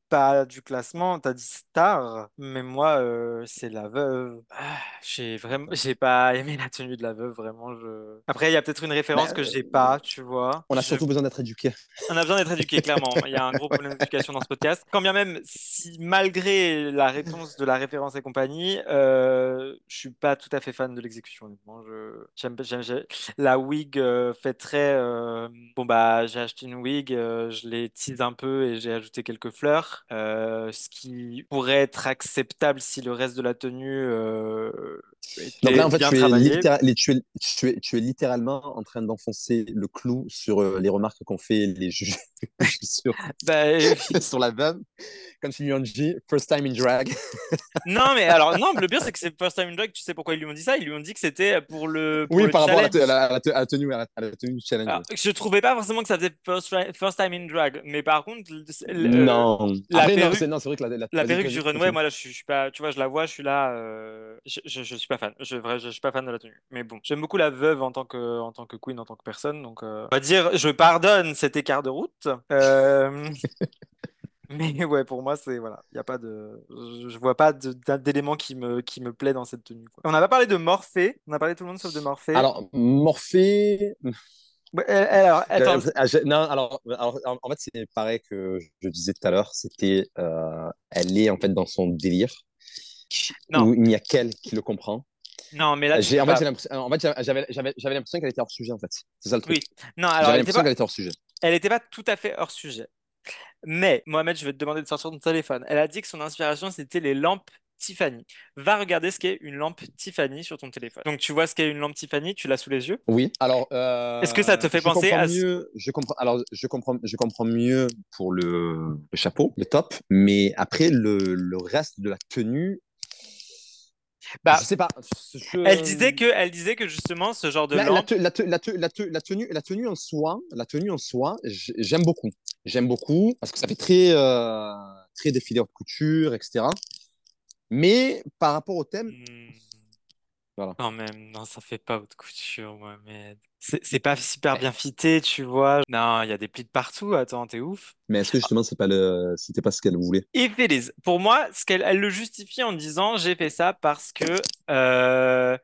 du classement, t'as dit star, mais moi, euh, c'est la veuve. Ah, j'ai vraiment, j'ai pas aimé la tenue de la veuve, vraiment. Je... Après, il y a peut-être une référence Bah, que j'ai pas, tu vois. On a Je- surtout besoin d'être éduqué. on a besoin d'être éduqué, clairement. Il y a un gros problème d'éducation dans ce podcast. Quand bien même, si malgré la réponse de la référence et compagnie, euh, je suis pas tout à fait fan de l'exécution. honnêtement. Je, j'aime, j'aime- j'ai- la wig euh, fait très. euh, bon bah, j'ai acheté une wig, euh, je l'ai tease un peu et j'ai ajouté quelques fleurs, euh, ce qui pourrait être acceptable si le reste de la tenue euh, Donc là, en fait, tu es, tu, es, tu, es, tu es littéralement en train d'enfoncer le clou sur euh, les remarques qu'ont fait les juges *laughs* sur, *laughs* Bah, *laughs* sur la lui ont dit first time in drag. Non, mais alors, non, le pire, c'est que c'est First Time in Drag. Tu sais pourquoi ils lui ont dit ça? Ils lui ont dit que c'était pour le, pour Oui, le par rapport à la, challenge. te- à la- à la te- à la tenue, à la, à la tenue du challenge. Alors, je trouvais pas forcément que ça faisait First, first Time in Drag. Mais par contre, le- le- non. la Après, perruque- c'est non, c'est vrai que la, perruque du runway, continue. moi, là, je suis, je suis pas, tu vois, je la vois, je suis là, euh, je, je, je suis pas fan. Je, vrai, je, je suis pas fan de la tenue. Mais bon, j'aime beaucoup la veuve en tant que, en tant que queen, en tant que personne. Donc, euh, on va dire, je pardonne cet écart de route. Euh, *laughs* Mais ouais, pour moi, c'est voilà, il y a pas de, je, vois pas d'élément qui me, qui me plaît dans cette tenue. quoi. On n'a pas parlé de Morphée, on a parlé tout le monde sauf de Morphée. Alors, Morphée. Ouais, elle- elle- alors, attends, Euh, j'ai- non, alors, alors, en en fait, c'est pareil que je disais tout à l'heure. C'était, euh, elle est en fait dans son délire. Non. Où il n'y a qu'elle qui le comprend. non, mais là, J'ai, en fait, en j'avais, l'impression qu'elle était hors sujet, en fait. C'est ça le truc. Oui. Non, alors, J'avais l'impression pas, qu'elle était hors sujet. elle était pas tout à fait hors sujet. Mais, Mohamed, je vais te demander de sortir ton téléphone. Elle a dit que son inspiration, c'était les lampes Tiffany. Va regarder ce qu'est une lampe Tiffany sur ton téléphone. Donc, tu vois ce qu'est une lampe Tiffany, tu l'as sous les yeux? Oui. Alors, euh, Est-ce que ça te fait penser à mieux, je comprends, alors, je comprends, je comprends mieux pour le, le chapeau, le top, mais après, le, le reste de la tenue, Bah, je sais pas. je- Elle disait que, elle disait que justement, ce genre de La, la lampe. te- la te- la te- la te- la tenue, la tenue en soi, la tenue en soi, j'aime beaucoup. J'aime beaucoup parce que ça fait très, euh, très défilé haute couture, etc. Mais par rapport au thème, Hmm. Voilà. Quand même, non, ça fait pas haute couture, Mohamed. C'est pas super bien fité, tu vois. Non, il y a des plis de partout. Attends, t'es ouf. mais est-ce que justement c'est pas le, c'était pas ce qu'elle voulait? If it is. Pour moi, ce qu'elle elle le justifie en disant j'ai fait ça parce que euh,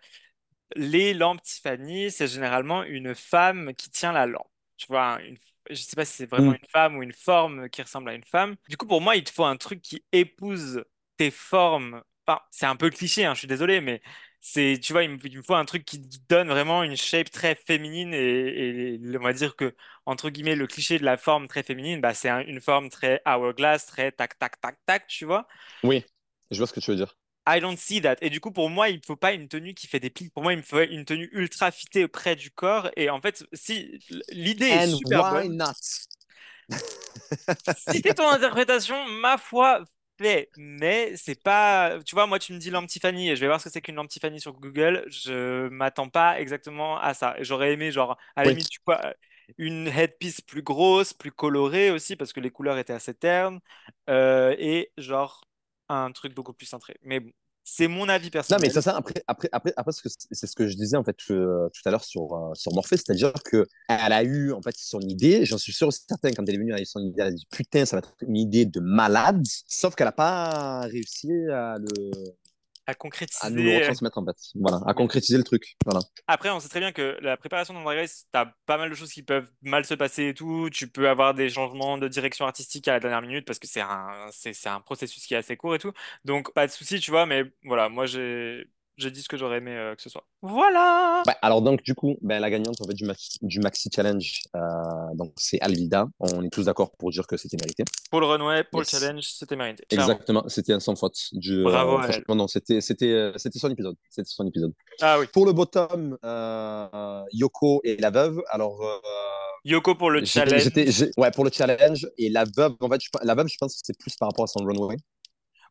les lampes Tiffany, c'est généralement une femme qui tient la lampe. Tu vois, une, je sais pas si c'est vraiment Mm. une femme ou une forme qui ressemble à une femme. Du coup, pour moi, il te faut un truc qui épouse tes formes. Enfin, c'est un peu cliché, hein, je suis désolé, mais c'est, tu vois, il me, il me faut un truc qui donne vraiment une shape très féminine et, et on va dire que entre guillemets, le cliché de la forme très féminine, bah, c'est un- une forme très hourglass, très tac, tac, tac, tac, tu vois. Oui, je vois ce que tu veux dire. I don't see that. Et du coup, pour moi, il ne faut pas une tenue qui fait des plis. Pour moi, il me faut une tenue ultra fitée près du corps. Et en fait, si l'idée est And super why bonne, not? si c'est ton interprétation, ma foi, Mais c'est pas. Tu vois, moi, tu me dis lampe Tiffany et je vais voir ce que c'est qu'une lampe Tiffany sur Google. Je m'attends pas exactement à ça. J'aurais aimé, genre, à la Oui. limite, tu vois, une headpiece plus grosse, plus colorée aussi, parce que les couleurs étaient assez ternes. Euh, et genre, un truc beaucoup plus cintré. Mais bon, c'est mon avis Non, personnel. mais ça, ça, après, après, après, après, c'est ce que je disais en fait euh, tout à l'heure sur, euh, sur Morphée, c'est-à-dire que elle a eu en fait son idée, j'en suis sûr et certain, quand elle est venue, elle a eu son idée, elle a dit putain, ça va être une idée de malade, sauf qu'elle n'a pas réussi à, le, à à concrétiser. nous le retransmettre en fait. Voilà, à concrétiser le truc. Voilà. Après, on sait très bien que la préparation d'un Drag Race, t'as pas mal de choses qui peuvent mal se passer et tout. Tu peux avoir des changements de direction artistique à la dernière minute parce que c'est un, c'est, c'est un processus qui est assez court et tout. Donc, pas de souci, tu vois. Mais voilà, moi, j'ai, je dis ce que j'aurais aimé euh, que ce soit. Voilà. Ouais, alors donc du coup, ben, la gagnante en fait, du, maxi, du maxi challenge, euh, donc c'est Alvida. On est tous d'accord pour dire que c'était mérité. Pour le runway, pour Yes. le challenge, c'était mérité. clairement. Exactement, c'était un sans faute. Du, Bravo euh, à elle. franchement, non, c'était c'était euh, c'était son épisode. C'était son épisode. Ah oui. Pour le bottom, euh, Yoko et la veuve. Alors euh, Yoko pour le challenge. j'ai- ouais pour le challenge et la veuve. En fait, je, la veuve, je pense que c'est plus par rapport à son runway.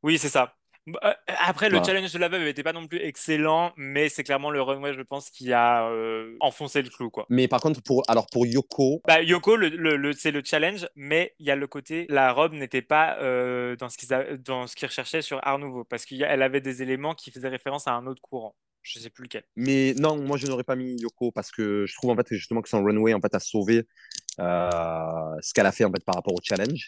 Oui, c'est ça. Bah, euh, Après, le Voilà. challenge de la veuve n'était pas non plus excellent, mais c'est clairement le runway, je pense, qui a euh, enfoncé le clou, quoi. Mais par contre, pour alors pour Yoko, Bah, Yoko, le, le- le- c'est le challenge, mais il y a le côté, la robe n'était pas euh, dans ce qu'ils recherchaient sur Art Nouveau, parce qu'elle avait des éléments qui faisaient référence à un autre courant. Je sais plus lequel. Mais non, moi je n'aurais pas mis Yoko parce que je trouve en fait justement que son runway en fait a sauvé euh, ce qu'elle a fait en fait par rapport au challenge.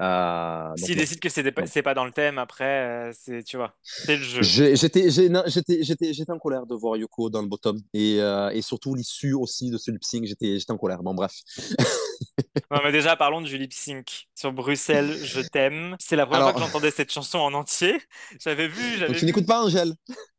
Euh, donc, S'ils décident que c'est pas, dans le thème, après, euh, c'est, tu vois, c'est le jeu. J'étais en colère de voir Yoko dans le bottom et, euh, et surtout l'issue aussi de ce lip sync. J'étais en colère. Bon bref. *laughs* Non, mais déjà, parlons du lip sync. Sur Bruxelles, je t'aime. C'est la première Alors- fois que j'entendais cette chanson en entier. J'avais vu, Donc tu vu. n'écoutes pas Angèle?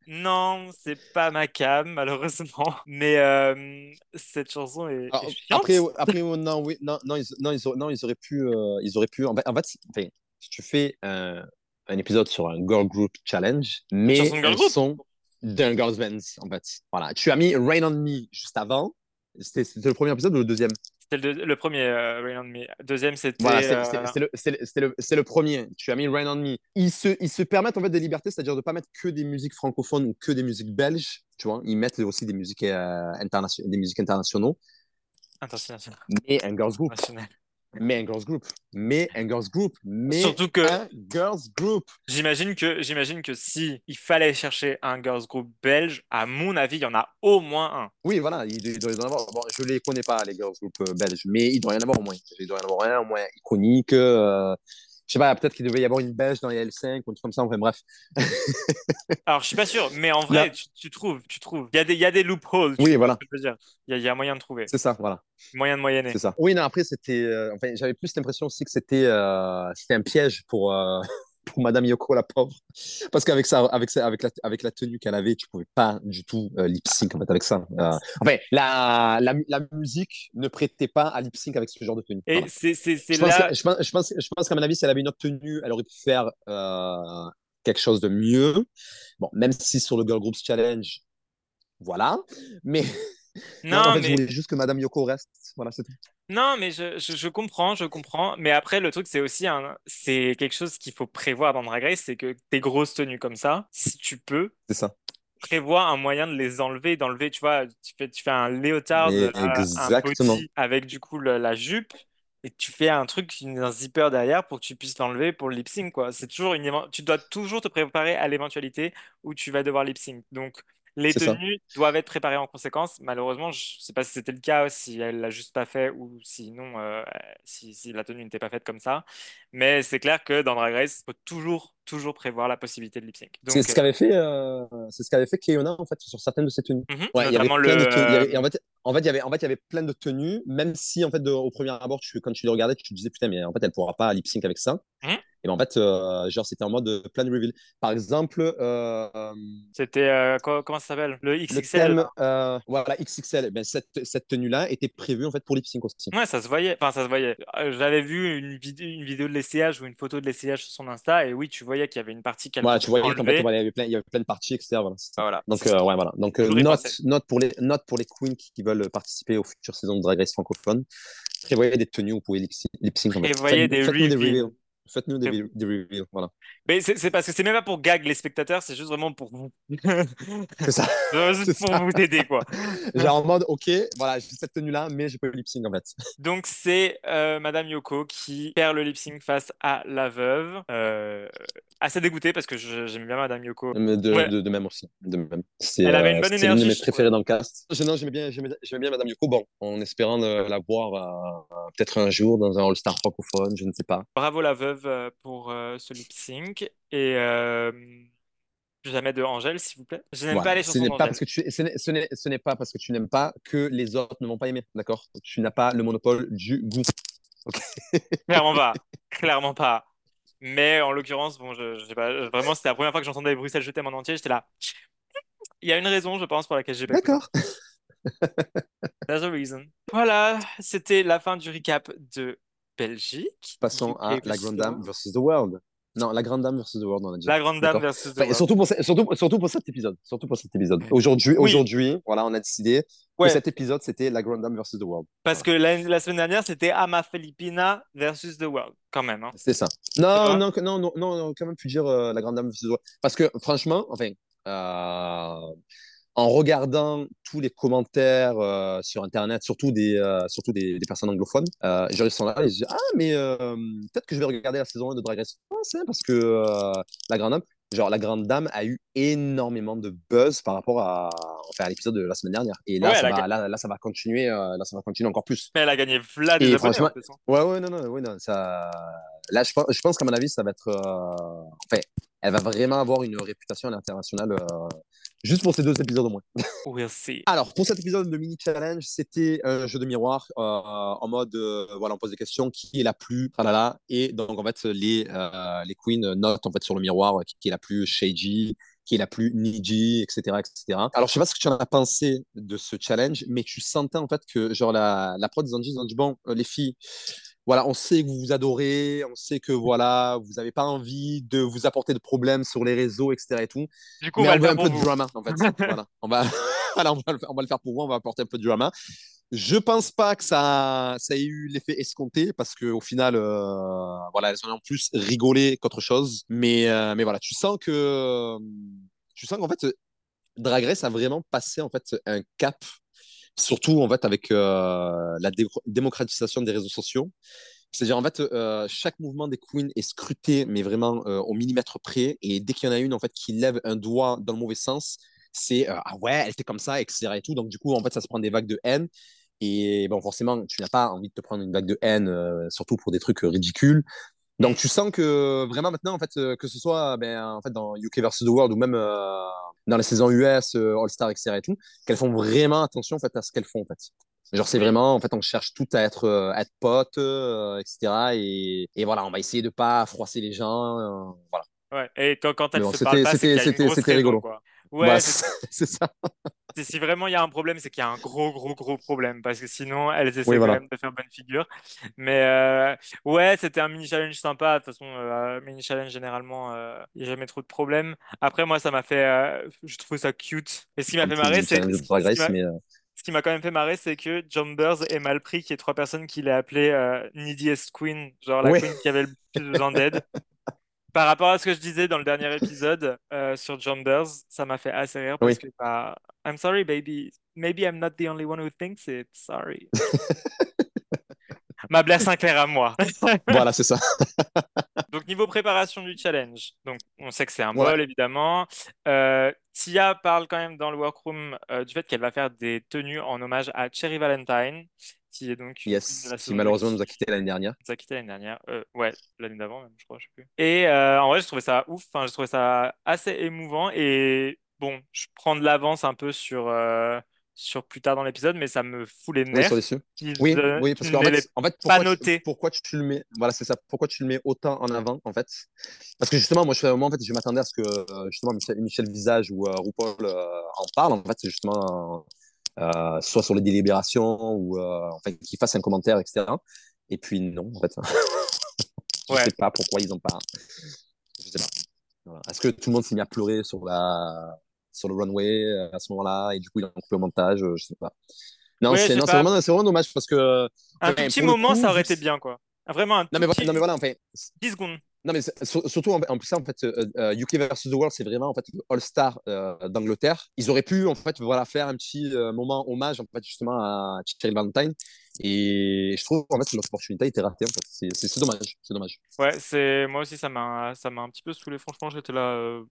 Non, c'est pas ma cam, malheureusement. Mais euh, cette chanson est, Alors, est chiante. Après *laughs* après non oui non non ils, non, ils, auraient, non, ils auraient pu euh, ils auraient pu en fait, en fait, enfin, si tu fais un, un épisode sur un girl group challenge mais un son d'un girls band en fait. Voilà, tu as mis Rain on Me juste avant. C'était le premier épisode ou le deuxième? C'était le, premier, euh, Rain on Me. Deuxième, c'était. Voilà, c'est euh, le, c'est le- c'est le- c'est le premier. Tu as mis Rain on Me. Ils se, ils se permettent en fait des libertés, c'est-à-dire de pas mettre que des musiques francophones ou que des musiques belges. Tu vois, ils mettent aussi des musiques, euh, des musiques internationaux. International. Mais un girls group. Mais un girls group. Mais un girls group. Mais Surtout que un girls group. j'imagine que j'imagine que si il fallait chercher un girls group belge, à mon avis, il y en a au moins un. Oui, voilà, il, il doit y en avoir. Bon, je les connais pas, les girls group euh, belges, mais il doit y en avoir au moins. Il doit y en avoir un au moins iconique. euh, je sais pas, peut-être qu'il devait y avoir une belge dans les L5 ou un truc comme ça. Enfin bref. *laughs* Alors, je suis pas sûr, mais en vrai, tu, tu trouves, tu trouves. Il y a des, il y a des loopholes. Oui, voilà. y il y a moyen de trouver, C'est ça, voilà. moyen de moyenner. C'est ça. Oui, non, après, c'était. euh, enfin, j'avais plus l'impression aussi que c'était euh, c'était un piège pour, euh, pour Madame Yoko, la pauvre. Parce qu'avec ça, avec, ça, avec, la, avec la tenue qu'elle avait, tu pouvais pas du tout euh, lip sync en fait, avec ça. Euh, enfin, la, la, la musique ne prêtait pas à lip sync avec ce genre de tenue. Et Voilà. c'est c'est- c'est Je pense, là. que- je, pense, je, pense, je pense qu'à mon avis, si elle avait une autre tenue, elle aurait pu faire euh, quelque chose de mieux. Bon, même si sur le Girl Groups Challenge, voilà. Mais, *laughs* Non, en fait, je voulais juste que Madame Yoko reste. Voilà, c'est tout. Non, mais je, je, je comprends, je comprends. Mais après, le truc, c'est aussi un, c'est quelque chose qu'il faut prévoir dans Drag Race, c'est que tes grosses tenues comme ça, si tu peux, C'est ça. prévoir un moyen de les enlever, d'enlever, tu vois, tu fais, tu fais un léotard, euh, un exactement. body avec du coup le- la jupe, et tu fais un truc, un zipper derrière pour que tu puisses l'enlever pour le lip sync, quoi. C'est toujours une, tu dois toujours te préparer à l'éventualité où tu vas devoir lip sync. Donc, les ça. tenues doivent être préparées en conséquence. Malheureusement, je sais pas si c'était le cas, si elle l'a juste pas fait ou sinon, euh, si, si la tenue n'était pas faite comme ça. Mais c'est clair que dans Drag Race, il faut toujours, toujours prévoir la possibilité de lip sync. C'est ce qu'avait fait, euh, c'est ce qu'avait fait Keona en fait sur certaines de ses tenues. mhm, Ouais, il y avait plein le. de tenues. avait- en fait, en fait, il y avait, en fait, il y avait plein de tenues, même si en fait, de- au premier abord, tu, quand tu les regardais, tu te disais putain, mais en fait, elle pourra pas lip sync avec ça. Mhm. Et ben, en fait, euh, genre, c'était en mode euh, plein de reveal. Par exemple, euh, C'était euh, comment ça s'appelle? Le le XXL. thème, euh, voilà, XXL. Ben, cette, cette tenue-là était prévue en fait pour lip sync aussi. Ouais, ça se voyait. Enfin, ça se voyait. J'avais vu une vidéo, une vidéo de l'essayage ou une photo de l'essayage sur son Insta, et oui, tu voyais qu'il y avait une partie qu'elle Voilà, tu voyais qu'en fait, il y avait plein, il y avait plein de parties, etc. Voilà. Donc, ouais, voilà. Donc, note, note, pour les, note pour les queens qui, qui veulent participer aux futures saisons de Drag Race francophone. Prévoyez des tenues où vous pouvez lip sync. en fait. Prévoyez des reveals. Faites-nous des, re- des reveals. Voilà. Mais c'est c'est parce que c'est même pas pour gag les spectateurs, c'est juste vraiment pour vous. *laughs* C'est ça. Juste C'est pour ça. vous aider, quoi. *laughs* Genre en mode, ok, voilà, j'ai cette tenue-là, mais j'ai pas eu lip sync en fait. *laughs* Donc, c'est euh, Madame Yoko qui perd le lip sync face à la veuve. Euh, assez dégoûtée parce que j'aime bien Madame Yoko. Mais de, Ouais. de, de même aussi. De même. C'est, Elle avait une euh, bonne c'était l'une de énergie, mes préférées dans le cast. Je- Non, j'aimais bien, j'aimais, j'aimais bien Madame Yoko. Bon, en espérant euh, la voir peut-être un jour dans un All-Star francophone, je ne sais pas. Bravo la veuve euh, pour euh, ce lip sync. Et euh, jamais de Angèle, s'il vous plaît. Je n'aime Voilà. pas les chansons d'Angèle. parce que tu, ce n'est, pas parce que tu n'aimes pas que les autres ne vont pas aimer, d'accord? Tu n'as pas le monopole du goût. *laughs* Clairement pas. Clairement pas. Mais en l'occurrence, bon, je, je sais pas, vraiment, c'était la première fois que j'entendais Bruxelles Je t'aime en entier, j'étais là. Il y a une raison, je pense, pour laquelle j'ai pas. D'accord. There's a reason. Voilà, c'était la fin du recap de Belgique. Passons à la Grande Dame versus The World. Non, la Grande Dame versus The World, on a dit. La Grande Dame versus the Enfin, World. surtout, pour, surtout, surtout pour cet épisode. Surtout pour cet épisode. Aujourd'hui, Oui. aujourd'hui, voilà, on a décidé Ouais. que cet épisode, c'était la Grande Dame versus The World. Parce que la, la semaine dernière, c'était Ama Filipina versus The World, quand même. hein. C'est ça. Non, non, non, non, non, non, quand même plus dire euh, la Grande Dame versus The World? Parce que franchement, enfin, euh, en regardant tous les commentaires euh, sur Internet, surtout des, euh, surtout des, des personnes anglophones, euh, genre ils sont là, ils se disent Ah, mais euh, peut-être que je vais regarder la saison 1 de Drag Race France, hein, parce que la Grande Dame, genre la Grande Dame a eu énormément de buzz par rapport à, enfin, à l'épisode de la semaine dernière. Et là, Ouais, ça va, là, là, ça va continuer, là, ça va continuer encore plus. Mais elle a gagné Vlad Et abonnés, franchement- hein. Ouais, ouais, non, non, ouais, non, ça. Là, je pense, je pense qu'à mon avis, ça va être. Enfin, elle va vraiment avoir une réputation à l'international euh, juste pour ces deux épisodes au moins. *laughs* We'll see. Alors, pour cet épisode de mini challenge, c'était un jeu de miroir euh, en mode euh, voilà, on pose des questions qui est la plus tralala et donc en fait les les queens notent en fait sur le miroir qui, est la plus shady, qui est la plus needy, etc., etc. Alors, je sais pas ce que tu en as pensé de ce challenge, mais tu sentais en fait que genre la la prod ils ont dit, ils ont dit bon les filles voilà, on sait que vous vous adorez, on sait que voilà, vous n'avez pas envie de vous apporter de problèmes sur les réseaux, etc. Et tout. Du coup, Mais on va on le veut faire un pour peu de vous. drama, en fait. *laughs* voilà. On va, *laughs* voilà, on va, le faire, on va le faire pour vous, on va apporter un peu de drama. Je pense pas que ça, ça ait eu l'effet escompté parce qu'au final, euh, voilà, elles ont en plus rigolé qu'autre chose. Mais, euh, mais voilà, tu sens que, tu sens qu'en fait, Drag Race a vraiment passé en fait un cap, surtout en fait avec euh, la dé- démocratisation des réseaux sociaux. C'est-à-dire, en fait, euh, chaque mouvement des queens est scruté, mais vraiment euh, au millimètre près. Et dès qu'il y en a une, en fait, qui lève un doigt dans le mauvais sens, c'est ah ouais, elle était comme ça, etc. Et tout. Donc, du coup, en fait, ça se prend des vagues de haine. Et bon, forcément, tu n'as pas envie de te prendre une vague de haine, surtout pour des trucs ridicules. Donc, tu sens que vraiment maintenant, en fait, euh, que ce soit ben, en fait, dans UK vs. The World ou même euh, dans les saisons US, euh, All-Star, etc. et tout, qu'elles font vraiment attention en fait, à ce qu'elles font. En fait. Genre, c'est vraiment, en fait, on cherche tout à être, euh, à être potes, euh, etc. Et, et voilà, on va essayer de pas froisser les gens. euh, voilà. Ouais. Et quand, quand elle Mais bon, se c'était- parle pas, c'est c'était- qu'il y a une c'était- grosse c'était raison, rigolo. quoi. Ouais, Voilà, c'est- ça. *laughs* si vraiment il y a un problème, c'est qu'il y a un gros, gros, gros problème. Parce que sinon, elles essaient Oui, quand même de faire bonne figure. Mais euh, ouais, c'était un mini challenge sympa. De toute façon, euh, mini challenge, généralement, euh, il n'y a jamais trop de problèmes. Après, moi, ça m'a fait. euh, je trouve ça cute. Et ce qui m'a fait marrer, c'est. ce qui- m'a- quand même fait marrer, c'est que Jumbers ait mal pris qu'il y ait trois personnes qui l'aient appelé euh, Neediest Queen, genre la queen qui avait le plus besoin d'aide. *laughs* Par rapport à ce que je disais dans le dernier épisode euh, sur Jumbers, ça m'a fait assez rire parce Oui. que bah, I'm sorry baby, maybe I'm not the only one who thinks it, sorry. *laughs* Ma Blair Sinclair à moi. voilà, c'est ça. *laughs* Donc niveau préparation du challenge, donc on sait que c'est un Ouais. bol évidemment. Euh, Tia parle quand même dans le workroom euh, du fait qu'elle va faire des tenues en hommage à Cherry Valentine, qui est donc Yes, la qui malheureusement nous a quittés l'année dernière. nous a quitté l'année dernière. Euh, ouais, l'année d'avant même, je crois, je sais plus. Et en vrai, je trouvais ça ouf. Enfin, je trouvais ça assez émouvant. Et bon, je prends de l'avance un peu sur, sur plus tard dans l'épisode, mais ça me fout les Oui, nerfs. sur les Oui, euh, oui, parce qu'en fait, en fait, pas pourquoi, noté. tu, pourquoi tu le mets, voilà, c'est ça, pourquoi tu le mets autant en avant, en fait? Parce que justement, moi, je, moi, en fait, je m'attendais à ce que, euh, justement, Michel, Michel Visage ou euh, RuPaul euh, en parle, en fait, c'est justement, soit sur les délibérations ou, enfin, qu'ils fassent un commentaire, etc. Et puis, non, en fait. *laughs* je Ouais. sais pas pourquoi ils ont pas. Je sais pas. Voilà. Est-ce que tout le monde s'est mis à pleurer sur la, sur le runway euh, à ce moment-là et du coup, ils ont coupé au montage, euh, je sais pas. Non, Ouais, c'est vraiment, c'est vraiment dommage parce que. Un petit moment, coup, ça aurait été bien, quoi. Vraiment un non mais, petit non mais voilà, enfin, 10 secondes. non mais surtout en, en plus ça en fait, euh, euh, UK versus the World, c'est vraiment en fait le All Star euh, d'Angleterre. Ils auraient pu en fait voilà faire un petit euh, moment hommage en fait justement à Cheryl Valentine. Et je trouve en fait que notre opportunité a été ratée. En fait. C'est dommage, c'est dommage. Ouais, c'est moi aussi ça m'a ça m'a un petit peu saoulé franchement, j'étais là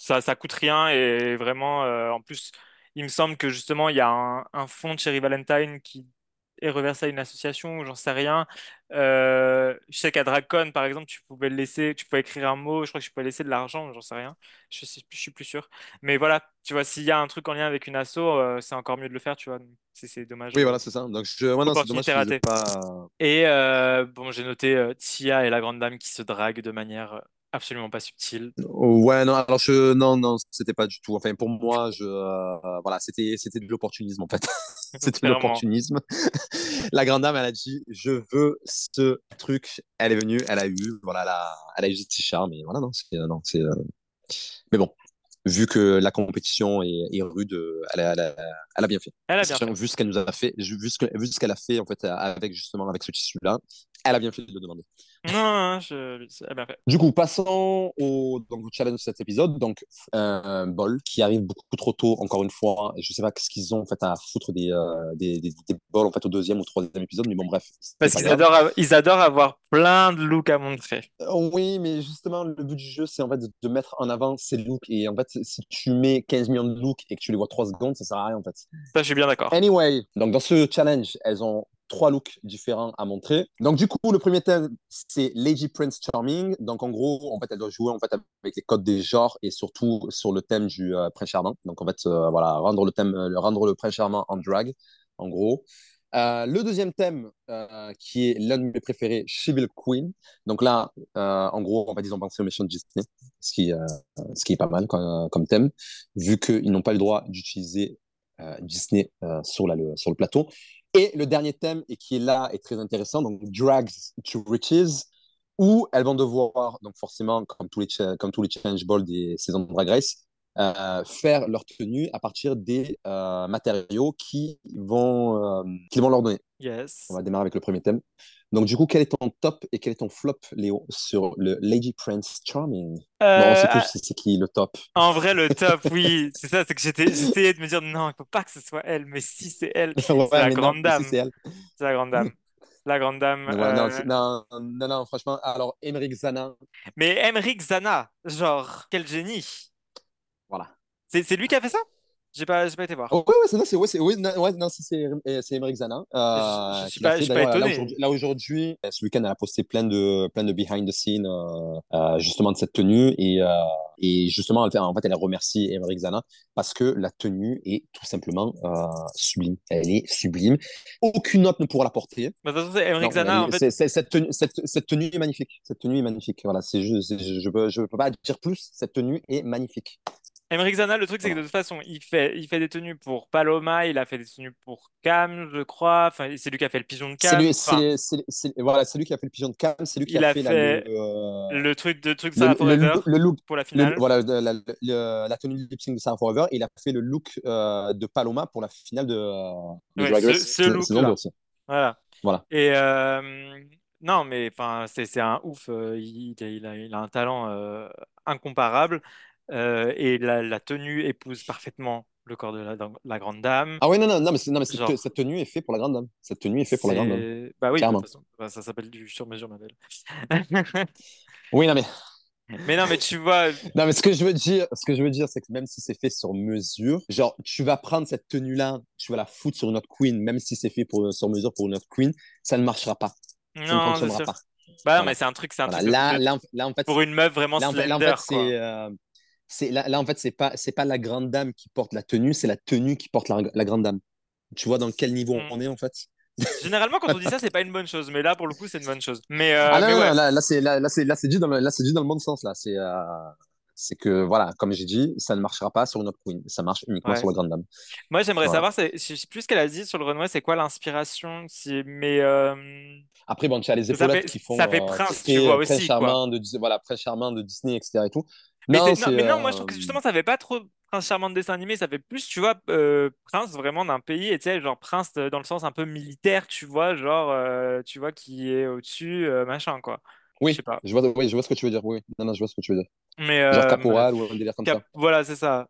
ça ça coûte rien et vraiment euh, en plus il me semble que justement il y a un, un fonds de Cherry Valentine qui est reversé à une association ou j'en sais rien. Euh, je sais qu'à DragCon par exemple, tu pouvais laisser, tu pouvais écrire un mot, je crois que tu pouvais laisser de l'argent, j'en sais rien. Je sais, je suis plus sûr. Mais voilà, tu vois s'il y a un truc en lien avec une asso, euh, c'est encore mieux de le faire, tu vois. C'est c'est dommage. Oui voilà c'est ça. Donc je, ouais, non, dommage ratée. pas. Et euh, bon, j'ai noté Tia et la grande dame qui se draguent de manière absolument pas subtil. Ouais, non, alors je, non, non, c'était pas du tout. Enfin, pour moi, je, euh, voilà, c'était, c'était de l'opportunisme en fait. *laughs* c'était de l'opportunisme. *laughs* La grande dame, elle a dit, je veux ce truc. Elle est venue, elle a eu, voilà, elle a, elle a eu ce petit charme. Et voilà, non, c'est, non, c'est. euh, Mais bon, vu que la compétition est, est rude, euh, elle a, elle a, elle a bien fait. Elle a bien fait. Vu ce qu'elle nous a fait, vu ce qu'elle a fait en fait avec justement avec ce tissu-là, elle a bien fait de le demander. Non, je... elle a bien fait. Du coup, passons au, donc, au challenge de cet épisode. Donc, un bol qui arrive beaucoup trop tôt, encore une fois. Et je sais pas ce qu'ils ont en fait à foutre des, euh, des, des, des bols en fait au deuxième ou troisième épisode, mais bon, bref. Parce qu'ils adorent, ils adorent avoir plein de looks à montrer. Euh, Oui, mais justement, le but du jeu, c'est en fait de, de mettre en avant ces looks. Et en fait, si tu mets 15 millions de looks et que tu les vois 3 secondes, ça sert à rien en fait. Ça, je suis bien d'accord. Anyway, donc dans ce challenge, elles ont trois looks différents à montrer. Donc du coup, le premier thème, c'est Lady Prince Charming. Donc en gros, en fait, elle doit jouer en fait avec les codes des genres et surtout sur le thème du euh, prince charmant. Donc en fait, euh, voilà, rendre le thème, euh, rendre le prince charmant en drag, en gros. Euh, le deuxième thème, euh, qui est l'un de mes préférés, She Queen. Donc là, euh, en gros, en fait, ils ont pensé au méchant de Disney, ce qui, est pas mal comme, thème, vu qu'ils n'ont pas le droit d'utiliser Disney sur, le, plateau. Et le dernier thème, et qui est là, est très intéressant, donc Drags to Riches, où elles vont devoir, donc forcément, comme tous les, comme tous les challenge balls des saisons de Drag Race, euh, faire leur tenue à partir des euh, matériaux qui vont, euh, qu'ils vont leur donner. Yes. On va démarrer avec le premier thème. Donc, du coup, quel est ton top et quel est ton flop, Léo, sur le Lady Prince Charming? Bon, on Euh, sait ah, c'est c'est qui le top. en vrai, le top, oui, *laughs* c'est ça, c'est que j'étais, j'essayais de me dire non, il faut pas que ce soit elle, mais si c'est elle, *laughs* Ouais, c'est la non, grande dame, si, c'est elle. c'est la grande dame, la grande dame. Ouais, non, euh, c'est- non, non, non, franchement, alors, Emmerich Zana, Mais Emmerich Zana, genre, quel génie. Voilà. C'est, lui qui a fait ça? J'ai pas, pas été voir. Oh, ouais, ouais, c'est, non, c'est, ouais, ouais, non, ouais, non, c'est, c'est, euh, c'est. Euh, Je- je suis pas- fait, je suis pas d'ailleurs, là, étonné. aujourd'hui, là, aujourd'hui, euh, ce week-end, elle a posté plein de, plein de behind the scenes, euh, euh, justement, de cette tenue. Et, et justement, elle en fait, elle remercie Emmerich Zana parce que la tenue est tout simplement sublime. Elle est sublime. Aucune autre ne pourra la porter. Bah, de toute façon, c'est Emmerich Non, Zana, elle- en fait, c'est- c'est- cette, tenue, cette, cette tenue est magnifique. Cette tenue est magnifique. Voilà, c'est je ne peux, je peux pas dire plus. Cette tenue est magnifique. Emmerich Zana, le truc, c'est que de toute façon, il fait, il fait des tenues pour Paloma, il a fait des tenues pour Cam, je crois. Enfin, c'est lui qui a fait le pigeon de C'est Cam. lui, Enfin, c'est, c'est- c'est- voilà, c'est lui qui a fait le pigeon de Cannes, c'est lui qui il a a fait, la- fait le, euh, le truc de truc Sarah le Forever look, le look- pour la le- finale. voilà, de- la, tenue de lip sync de Sarah Forever, et il a fait le look euh, de Paloma pour la finale de, de Ouais, Drag ce- Race ce saison look-là. 2 aussi. Voilà. Voilà. Et euh, non, mais enfin, c'est c'est un ouf. euh, Il, il a, il a un talent euh, incomparable euh, et la, la tenue épouse parfaitement le corps de la, la grande dame. Ah ouais, non, non, non, mais, non, mais cette, Genre. cette tenue est faite pour la grande dame. Cette tenue est faite pour la grande dame. Bah oui, de toute façon, bah, ça s'appelle du sur-mesure, ma belle. *laughs* Oui, non, mais, *laughs* Mais non, mais tu vois, non, mais ce que je veux dire, ce que je veux dire, c'est que même si c'est fait sur mesure, genre, tu vas prendre cette tenue-là, tu vas la foutre sur une autre queen, même si c'est fait pour, sur mesure pour une autre queen, ça ne marchera pas. Ça ne non, fonctionnera pas. Bah non, Voilà. mais c'est un truc, c'est un Voilà. truc Là, là, là, en fait, pour une meuf vraiment Là, en fait, là, en slender, fait, quoi. c'est, euh, c'est, là, là, en fait, c'est pas, c'est pas la grande dame qui porte la tenue, c'est la tenue qui porte la, la grande dame. Tu vois dans quel niveau Mm. on est, en fait? Généralement, quand on dit ça, c'est pas une bonne chose, mais là, pour le coup, c'est une bonne chose. Mais, euh, ah non, mais ouais. là, là, c'est, là, là, c'est, là, c'est dit dans le, là, c'est dit dans le bon sens, là. C'est, euh, c'est que, voilà, comme j'ai dit, ça ne marchera pas sur une autre queen. Ça marche uniquement Ouais. sur la grande dame. Moi, j'aimerais Voilà. savoir, c'est- je sais plus ce qu'elle a dit sur le runway, c'est quoi l'inspiration, si- mais euh, Après, bon, tu as les épaulettes fait- qui font ça fait euh, prince, très, tu vois, euh, quoi. de, voilà, prince charmant de Disney, etc. et tout. Mais, Non, mais non, euh, moi je trouve que justement ça fait pas trop prince charmant de dessin animé, ça fait plus, tu vois, euh, prince vraiment d'un pays, et tu sais, genre prince euh, dans le sens un peu militaire, tu vois, genre, euh, tu vois, qui est au-dessus, euh, machin, quoi. Oui, pas. je vois, oui, je vois ce que tu veux dire. Oui, non, non, je vois ce que tu veux dire. Mais Genre euh, caporal ou un délire comme cap- ça. voilà, c'est ça.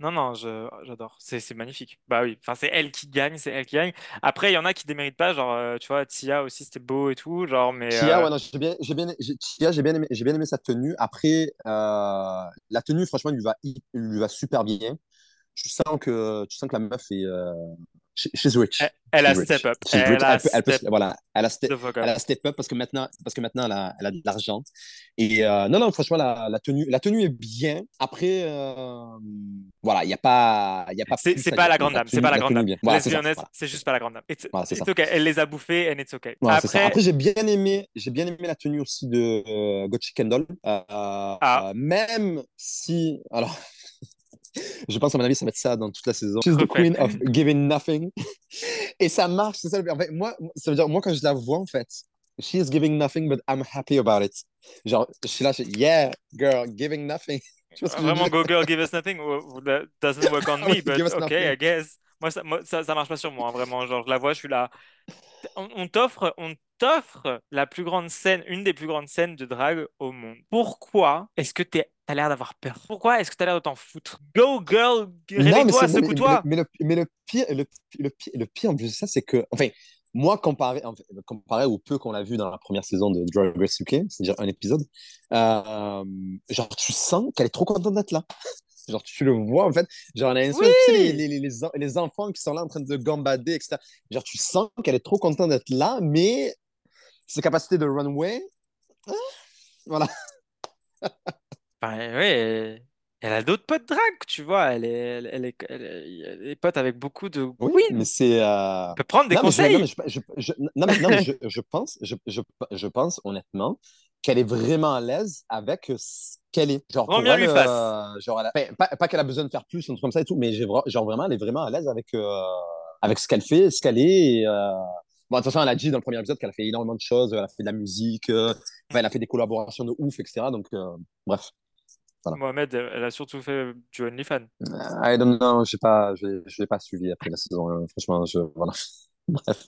Non, non, j'adore. C'est, magnifique. Bah oui, enfin, c'est elle qui gagne, c'est elle qui gagne. Après, il y en a qui déméritent pas, genre, euh, tu vois, Tia aussi, c'était beau et tout, genre, mais. Tia, euh, ouais, non, j'ai bien, j'ai bien, j'ai- Tia, j'ai bien aimé, j'ai bien aimé sa tenue. Après, euh, la tenue, franchement, lui va, lui va super bien. Tu sens que, tu sens que la meuf est, she's rich. Elle, elle a rich. step up. She's rich. Elle a Elle peut, peut step voilà, elle a, elle step up parce que maintenant, parce que maintenant elle a, elle a de l'argent. Et euh, non, non, franchement, la, la tenue, la tenue est bien. Après, euh, voilà, il n'y a pas, y a pas C'est pas la grande dame, c'est pas la grande dame. Voilà, c'est Voilà. juste pas la grande dame. It's, Voilà, c'est it's okay. Elle les a bouffés and it's okay. Ça. Après, Après, j'ai bien aimé, j'ai bien aimé la tenue aussi de euh, Kendall. Euh, Ah. euh, même si, alors, *laughs* je pense à mon avis, ça va être ça dans toute la saison. She's the queen of giving nothing. *laughs* Et ça marche, c'est ça. le- En fait, moi, ça veut dire, moi, quand je la vois, en fait, she is giving nothing, but I'm happy about it. Genre, je suis là, je suis, yeah, girl, giving nothing. *laughs* Vraiment, go girl, give us nothing. ou that doesn't work on me, but okay, nothing. I guess. Moi, ça, moi, ça, ça marche pas sur moi, hein, vraiment. Genre, je la vois, je suis là. On, on t'offre, on t'offre la plus grande scène, une des plus grandes scènes de drague au monde. Pourquoi est-ce que t'es, t'as l'air d'avoir peur? Pourquoi est-ce que t'as l'air de t'en foutre? Go girl, réveille-toi, secoue-toi. Mais, le, mais le pire, le, le pire, le pire en plus de ça, c'est que, enfin, moi, comparé, en fait, comparé au peu qu'on l'a vu dans la première saison de Drag Race UK, c'est-à-dire un épisode, euh, genre, tu sens qu'elle est trop contente d'être là. Genre, tu le vois, en fait. Genre, on a une Oui. tu sais, les, les, les, les en- les enfants qui sont là en train de gambader, etc. Genre, tu sens qu'elle est trop contente d'être là, mais ses capacités de runway, ah, voilà. *laughs* Enfin, ouais, elle a d'autres potes drag, tu vois. Elle est, elle, elle est, elle est, elle pote avec beaucoup de Oui, mais c'est. euh, Elle peut prendre des Non, mais je, non, conseils. mais je, je- je- non, mais- non, mais je, je pense, je, je, je pense honnêtement qu'elle est vraiment à l'aise avec ce qu'elle est. Genre, pour bien elle, lui fasse. euh, genre, elle a- enfin, pas, pas qu'elle a besoin de faire plus, un truc comme ça et tout, mais genre vraiment, elle est vraiment à l'aise avec, euh, avec ce qu'elle fait, ce qu'elle est. Et, euh, Bon, attention, elle a dit dans le premier épisode qu'elle a fait énormément de choses, elle a fait de la musique, euh, elle a fait des collaborations de ouf, etc. Donc, euh, bref. Voilà. Mohamed, elle a surtout fait du OnlyFans. I don't know, je je l'ai pas suivi après la saison. euh, franchement, je, voilà. *laughs* Bref.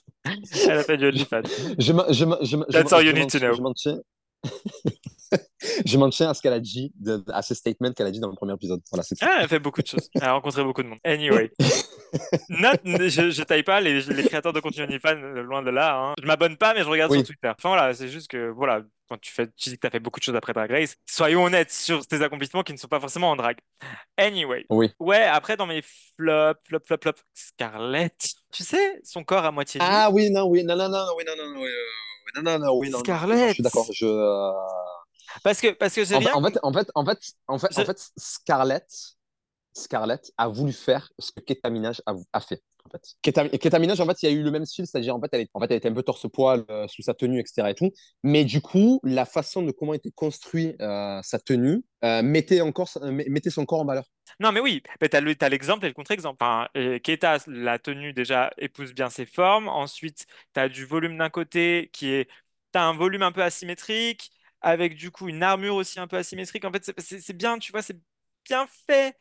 Elle a fait du OnlyFans. Je, je, je, je, That's all you need to know. *laughs* je m'en tiens. à ce qu'elle a dit, de- à ce statement qu'elle a dit dans le premier épisode. Voilà. Ah, elle a fait beaucoup de choses. Elle a rencontré beaucoup de monde. Anyway. *laughs* Note, je, je taille pas les, les créateurs de contenu OnlyFans, euh, loin de là. Hein. Je m'abonne pas, mais je regarde Oui. sur Twitter. Enfin voilà, c'est juste que, voilà, quand tu, fais, tu dis que tu as fait beaucoup de choses après Drag Race, soyons honnêtes sur tes accomplissements qui ne sont pas forcément en drag. Anyway. Oui. Ouais, après, dans mes flops, flop, flop, flop, Scarlett. Tu sais, son corps à moitié. Ah oui, non, oui, non, non, non, oui, non, non, non, oui, euh, non, non, non, oui, non, non, Scarlett. je suis d'accord. Je, euh, Parce que, parce que c'est en, rien. en fait, en fait, en fait, en fait, en fait, Scarlett, Scarlett a voulu faire ce que Keta Minaj a, fait. En en fait, il y a eu le même style, c'est-à-dire en fait, était un peu torse-poil euh, sous sa tenue, etc. Et tout. Mais du coup, la façon de comment était construit euh, sa tenue euh, mettait encore, mettait son corps en valeur. Non, mais oui, mais le- t'as l'exemple et le contre-exemple. Keita, la tenue déjà épouse bien ses formes. Ensuite, t'as du volume d'un côté qui est. T'as un volume un peu asymétrique, avec du coup une armure aussi un peu asymétrique. En fait, c'est bien, tu vois, c'est bien fait.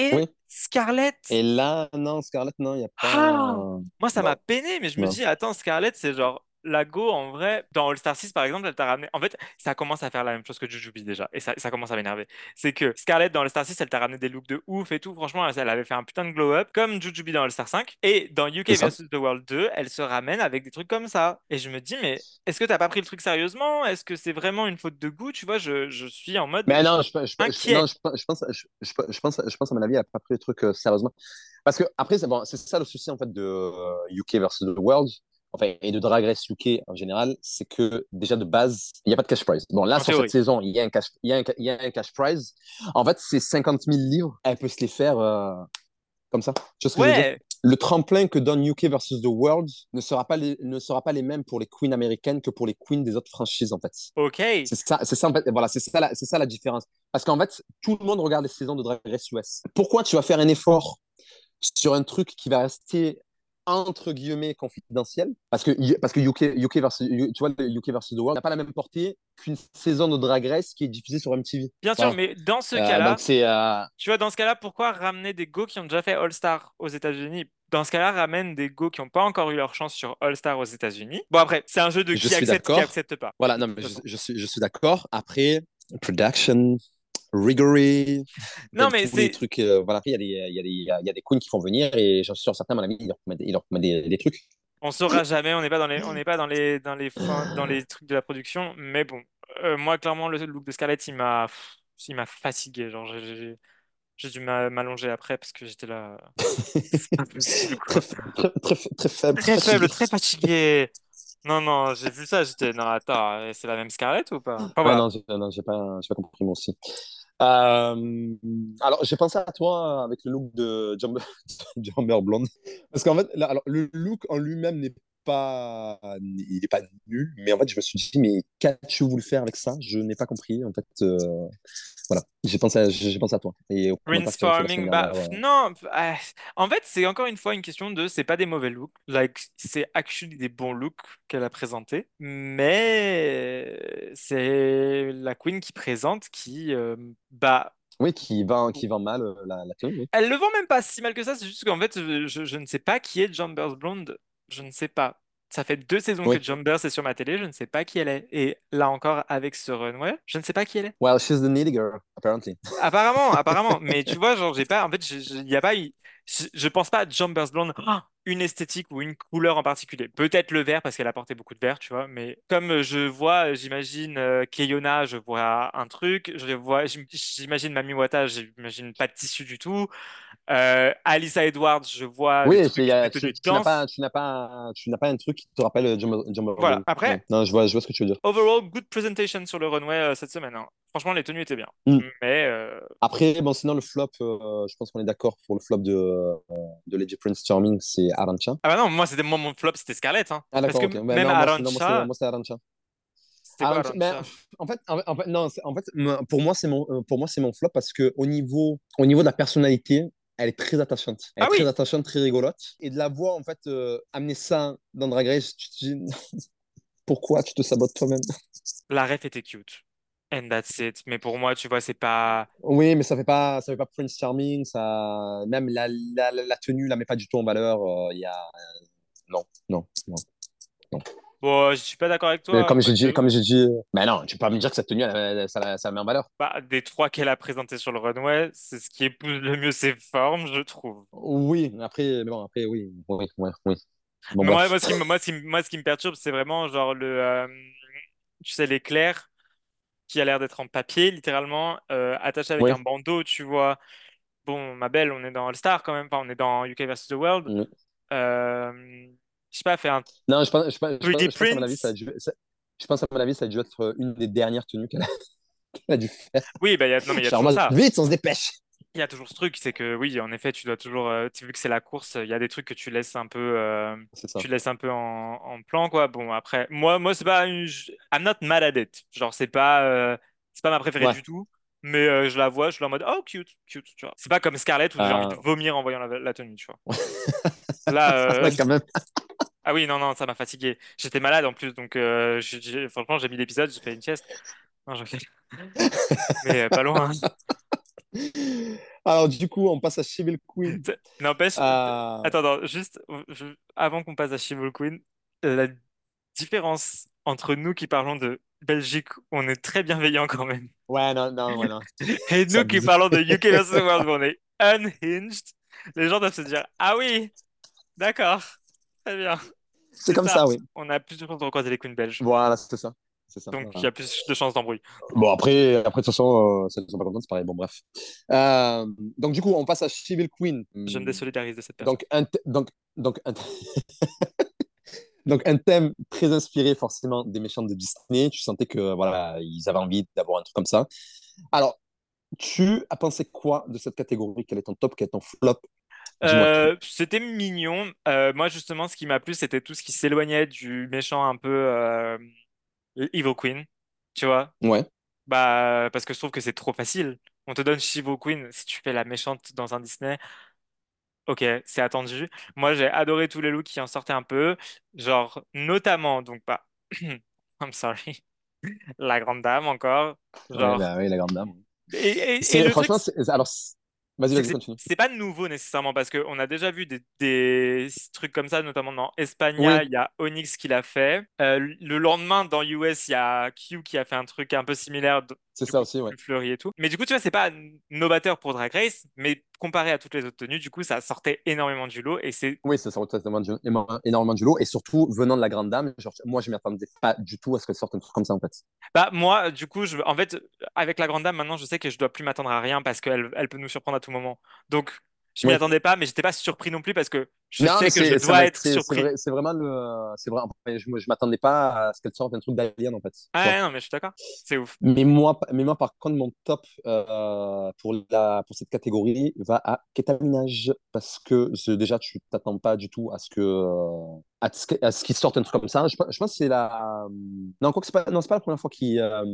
Et Oui. Scarlett, Et là, non, Scarlett, non, il n'y a pas. Ah moi ça m'a peiné, mais je me dis, attends, Scarlett, c'est genre. La Go, en vrai, dans All Star 6, par exemple, elle t'a ramené. En fait, ça commence à faire la même chose que Jujubee déjà. Et ça, ça commence à m'énerver. C'est que Scarlett, dans All Star 6, elle t'a ramené des looks de ouf et tout. Franchement, elle, elle avait fait un putain de glow-up, comme Jujubee dans All Star 5. Et dans UK vs The World 2, elle se ramène avec des trucs comme ça. Et je me dis, mais est-ce que t'as pas pris le truc sérieusement? Est-ce que c'est vraiment une faute de goût? Tu vois, je, je suis en mode. Mais non, je, je, non, pense, je, pense, je pense à mon avis, elle n'a pas pris le truc euh, sérieusement. Parce que après, c'est bon, ça le souci en fait de euh, UK versus the World, enfin et de Drag Race UK en général, c'est que déjà de base, il n'y a pas de cash prize. Bon, là En sur théorie. cette saison, il y a un cash, il y a un, il y a un cash prize. En fait, c'est 50 000 livres. Elle peut se les faire euh, comme ça. Tu vois ce que je veux dire? Le tremplin que donne UK versus the World ne sera pas les, ne sera pas les mêmes pour les queens américaines que pour les queens des autres franchises en fait. ok. C'est ça, c'est ça, en fait, voilà, c'est ça, c'est ça la différence. Parce qu'en fait, tout le monde regarde les saisons de Drag Race US. Pourquoi tu vas faire un effort sur un truc qui va rester entre guillemets confidentiel Parce que, parce que UK, UK versus, tu vois, UK versus the World n'a pas la même portée qu'une saison de Drag Race qui est diffusée sur MTV. Bien sûr, mais dans ce Euh, cas-là, euh, Tu vois, dans ce cas-là, pourquoi ramener des go qui ont déjà fait All-Star aux États-Unis? Dans ce cas-là, ramène des go qui n'ont pas encore eu leur chance sur All-Star aux États-Unis. Bon, après, c'est un jeu de Je qui accepte, qui accepte pas. voilà, non, mais je suis, je suis d'accord. Après, production, rigory, Non, Enfin, mais c'est. trucs, euh, voilà, il y, a des- il y, a des- il y a- il y a des queens qui font venir et j'en suis sûr, certains, à mon avis, ils leur promettent, ils leur promettent des, des trucs. On saura jamais, on n'est pas dans les, on n'est pas dans les, dans les, fins- dans les trucs de la production. Mais bon, euh, moi, clairement, le look de Scarlett, il m'a, il m'a fatigué. Genre, j'ai- dû m'a- m'allonger après parce que j'étais là. Très, très, très, très faible. Très faible, très fatigué. Non, non, j'ai vu ça, j'étais. Non, attends, c'est la même Scarlett ou pas? Enfin, Ah voilà. non, non, j'ai pas, j'ai pas compris moi aussi. Euh, alors, j'ai pensé à toi avec le look de *laughs* Jumper, Blonde. Parce qu'en fait, là, alors, le look en lui-même n'est pas, il est pas nul, mais en fait, je me suis dit, mais qu'as-tu voulu faire avec ça? Je n'ai pas compris. En fait, euh, voilà, j'ai pensé, à, j'ai pensé à toi. Et semaine bah, ouais. non, ah, en fait, c'est encore une fois une question de, c'est pas des mauvais looks, like, c'est actually des bons looks qu'elle a présentés, mais c'est la Queen qui présente qui, euh, bah, Oui, qui vend, qui vend mal euh, la, la tenue. oui. elle le vend même pas si mal que ça, c'est juste qu'en fait, je, je- ne sais pas qui est Jumbers Blonde, je ne sais pas. Ça fait deux saisons Oui. que Jumbers est sur ma télé, je ne sais pas qui elle est. Et là encore, avec ce runway, je ne sais pas qui elle est. Well, she's the needy girl, apparently. Apparemment, apparemment. *laughs* Mais tu vois, genre, j'ai pas. En fait, il y a pas. eu- Je, pense pas à Jumbers Blonde, ah, une esthétique ou une couleur en particulier. Peut-être le vert parce qu'elle a porté beaucoup de vert, tu vois. Mais comme euh, je vois, euh, j'imagine euh, Keyona, je vois un truc. Je vois, j'im- j'imagine Mami Wata, j'imagine pas de tissu du tout. Euh, Alissa Edwards, je vois Oui, il y a- tu, n'as pas, tu n'as pas, tu n'as pas un truc qui te rappelle Jumper, Jumper Voilà, Blonde. après- Ouais. Non, je vois, je vois ce que tu veux dire. Overall, good presentation sur le runway euh, cette semaine. hein. Franchement, les tenues étaient bien. Mm. Mais euh, Après, bon, sinon, le flop, euh, je pense qu'on est d'accord pour le flop de, euh, de Lady Prince Charming, c'est Arancha. ah bah non, moi c'était moi mon flop, c'était Scarlett. Hein. Ah, Parce d'accord, que. Ouais, même non, Arancha, moi, c'est Arancha. quoi en fait, en, fait, non, en fait, pour moi, c'est mon, euh, pour moi, c'est mon flop parce que au niveau, au niveau de la personnalité, elle est très attachante. Elle Ah est oui. très attachante, très rigolote. Et de la voir, en fait, euh, amener ça dans Drag Race, tu te dis, *laughs* pourquoi tu te sabotes toi-même? La ref était cute. And that's it. Mais pour moi, tu vois, c'est pas. Oui, mais ça fait pas, ça fait pas Prince Charming, ça, même la, la, la tenue la met pas du tout en valeur. euh, Il y a, euh, non, non, non. Bon, je suis pas d'accord avec toi. Mais comme j'ai parce dit, comme j'ai dit, mais non, tu peux pas me dire que cette tenue, elle, ça, ça met en valeur. bah, des trois qu'elle a présentés sur le runway, c'est ce qui épouse le mieux ses formes, je trouve. Oui, après, bon, après, oui, oui, oui, oui. Bon, Mais moi, moi, ce qui, me- moi, ce qui, moi, ce qui me perturbe, c'est vraiment genre le. euh, tu sais, l'éclair qui a l'air d'être en papier, littéralement, euh, attaché avec un bandeau, tu vois. Bon, ma belle, on est dans All-Star quand même, enfin, on est dans UK vs The World. Oui. Euh, je sais pas, fait un Non, je pense, je pense, je pense, 3D je pense à mon avis, ça a dû, ça- je pense à mon avis, ça a dû être une des dernières tenues qu'elle a, *laughs* qu'elle a dû faire. Oui, bah, y a, non, mais il y a toujours ça. vite, on se dépêche. Il y a toujours ce truc, c'est que oui, en effet, tu dois toujours, euh, tu- vu que c'est la course, il y a des trucs que tu laisses un peu, euh, tu laisses un peu en, en plan, quoi. Bon, après, moi, moi, c'est pas une, I'm not mad at it. Genre, c'est pas, euh, c'est pas ma préférée Ouais. du tout, mais euh, je la vois, je suis en mode, oh, cute, cute, tu vois. C'est pas comme Scarlett où j'ai envie de vomir en voyant la, la tenue, tu vois. *laughs* Là, Ouais, quand même. *laughs* ah oui, non, non, ça m'a fatigué. J'étais malade en plus, donc franchement, j'ai mis l'épisode, j'ai fait une sieste. Non. *laughs* Mais pas loin. Alors, du coup, on passe à Civil Queen. N'empêche, Euh, Attends, juste je- avant qu'on passe à She-Wolf Queen, la différence entre nous qui parlons de Belgique, on est très bienveillants quand même, Ouais, non, non, ouais, non. *laughs* et nous qui parlons de UK vs World, on est unhinged, les gens doivent se dire Ah oui, d'accord, très bien. C'est comme ça. ça, oui. On a plus de recroiser les queens belges, Voilà, c'est ça. Ça. donc il y a plus de chances d'embrouille. Bon, après, après, de toute façon, euh, c'est pareil. Bon, bref. Euh, donc, du coup, on passe à Civil Queen. Je me désolidarise de cette personne. Donc, un, donc, donc, un... *laughs* donc, un thème très inspiré forcément des méchants de Disney. Tu sentais que voilà, ils avaient envie d'avoir un truc comme ça. Alors, tu as pensé quoi de cette catégorie? Quel est ton top? Quel est ton flop? Euh, c'était mignon. Euh, moi, justement, ce qui m'a plu, c'était tout ce qui s'éloignait du méchant un peu Evil Queen, tu vois. Ouais. Bah, parce que je trouve que c'est trop facile. On te donne Shivo Queen si tu fais la méchante dans un Disney. Ok, c'est attendu. Moi, j'ai adoré tous les looks qui en sortaient un peu. Genre, notamment, donc, bah, *clears throat* I'm sorry, *laughs* la grande dame encore. Ouais, Genre, bah, oui, la grande dame. et, et- et C'est- le franchement, truc, alors, vas-y, c'est que vas-y, c'est continue. c'est pas nouveau nécessairement parce qu'on a déjà vu des, des trucs comme ça, notamment dans Espagna, Oui. il y a Onyx qui l'a fait. Euh, le lendemain, dans US, il y a Q qui a fait un truc un peu similaire, C'est ça coup, aussi, ouais. plus fleuri et tout. Mais du coup, tu vois, c'est pas novateur pour Drag Race, mais comparé à toutes les autres tenues, du coup, ça sortait énormément du lot et c'est. Oui, ça sort énormément du, énormément du lot. Et surtout, venant de la grande dame, genre, moi, je m'y attendais pas du tout à ce qu'elle sorte un truc comme ça, en fait. Bah, moi, du coup, je... en fait, avec la grande dame, maintenant, je sais que je dois plus m'attendre à rien parce qu'elle elle peut nous surprendre à tout moment. Donc, je m'y attendais pas, mais j'étais pas surpris non plus parce que je Non, sais que je dois être c'est surpris. vrai- C'est vraiment le. C'est vrai. je, je m'attendais pas à ce qu'elle sorte un truc d'Alien, en fait. Ah ouais, non, mais je suis d'accord. C'est ouf. Mais moi, mais moi, par contre, mon top euh, pour, la, pour cette catégorie va à Kétaminage. Parce que déjà, tu t'attends pas du tout à ce que. euh, à ce, que- à ce qu'il sorte un truc comme ça. Je, pense- je pense que c'est la. Non, quoi que c'est pas, non, c'est pas la première fois qu'il euh,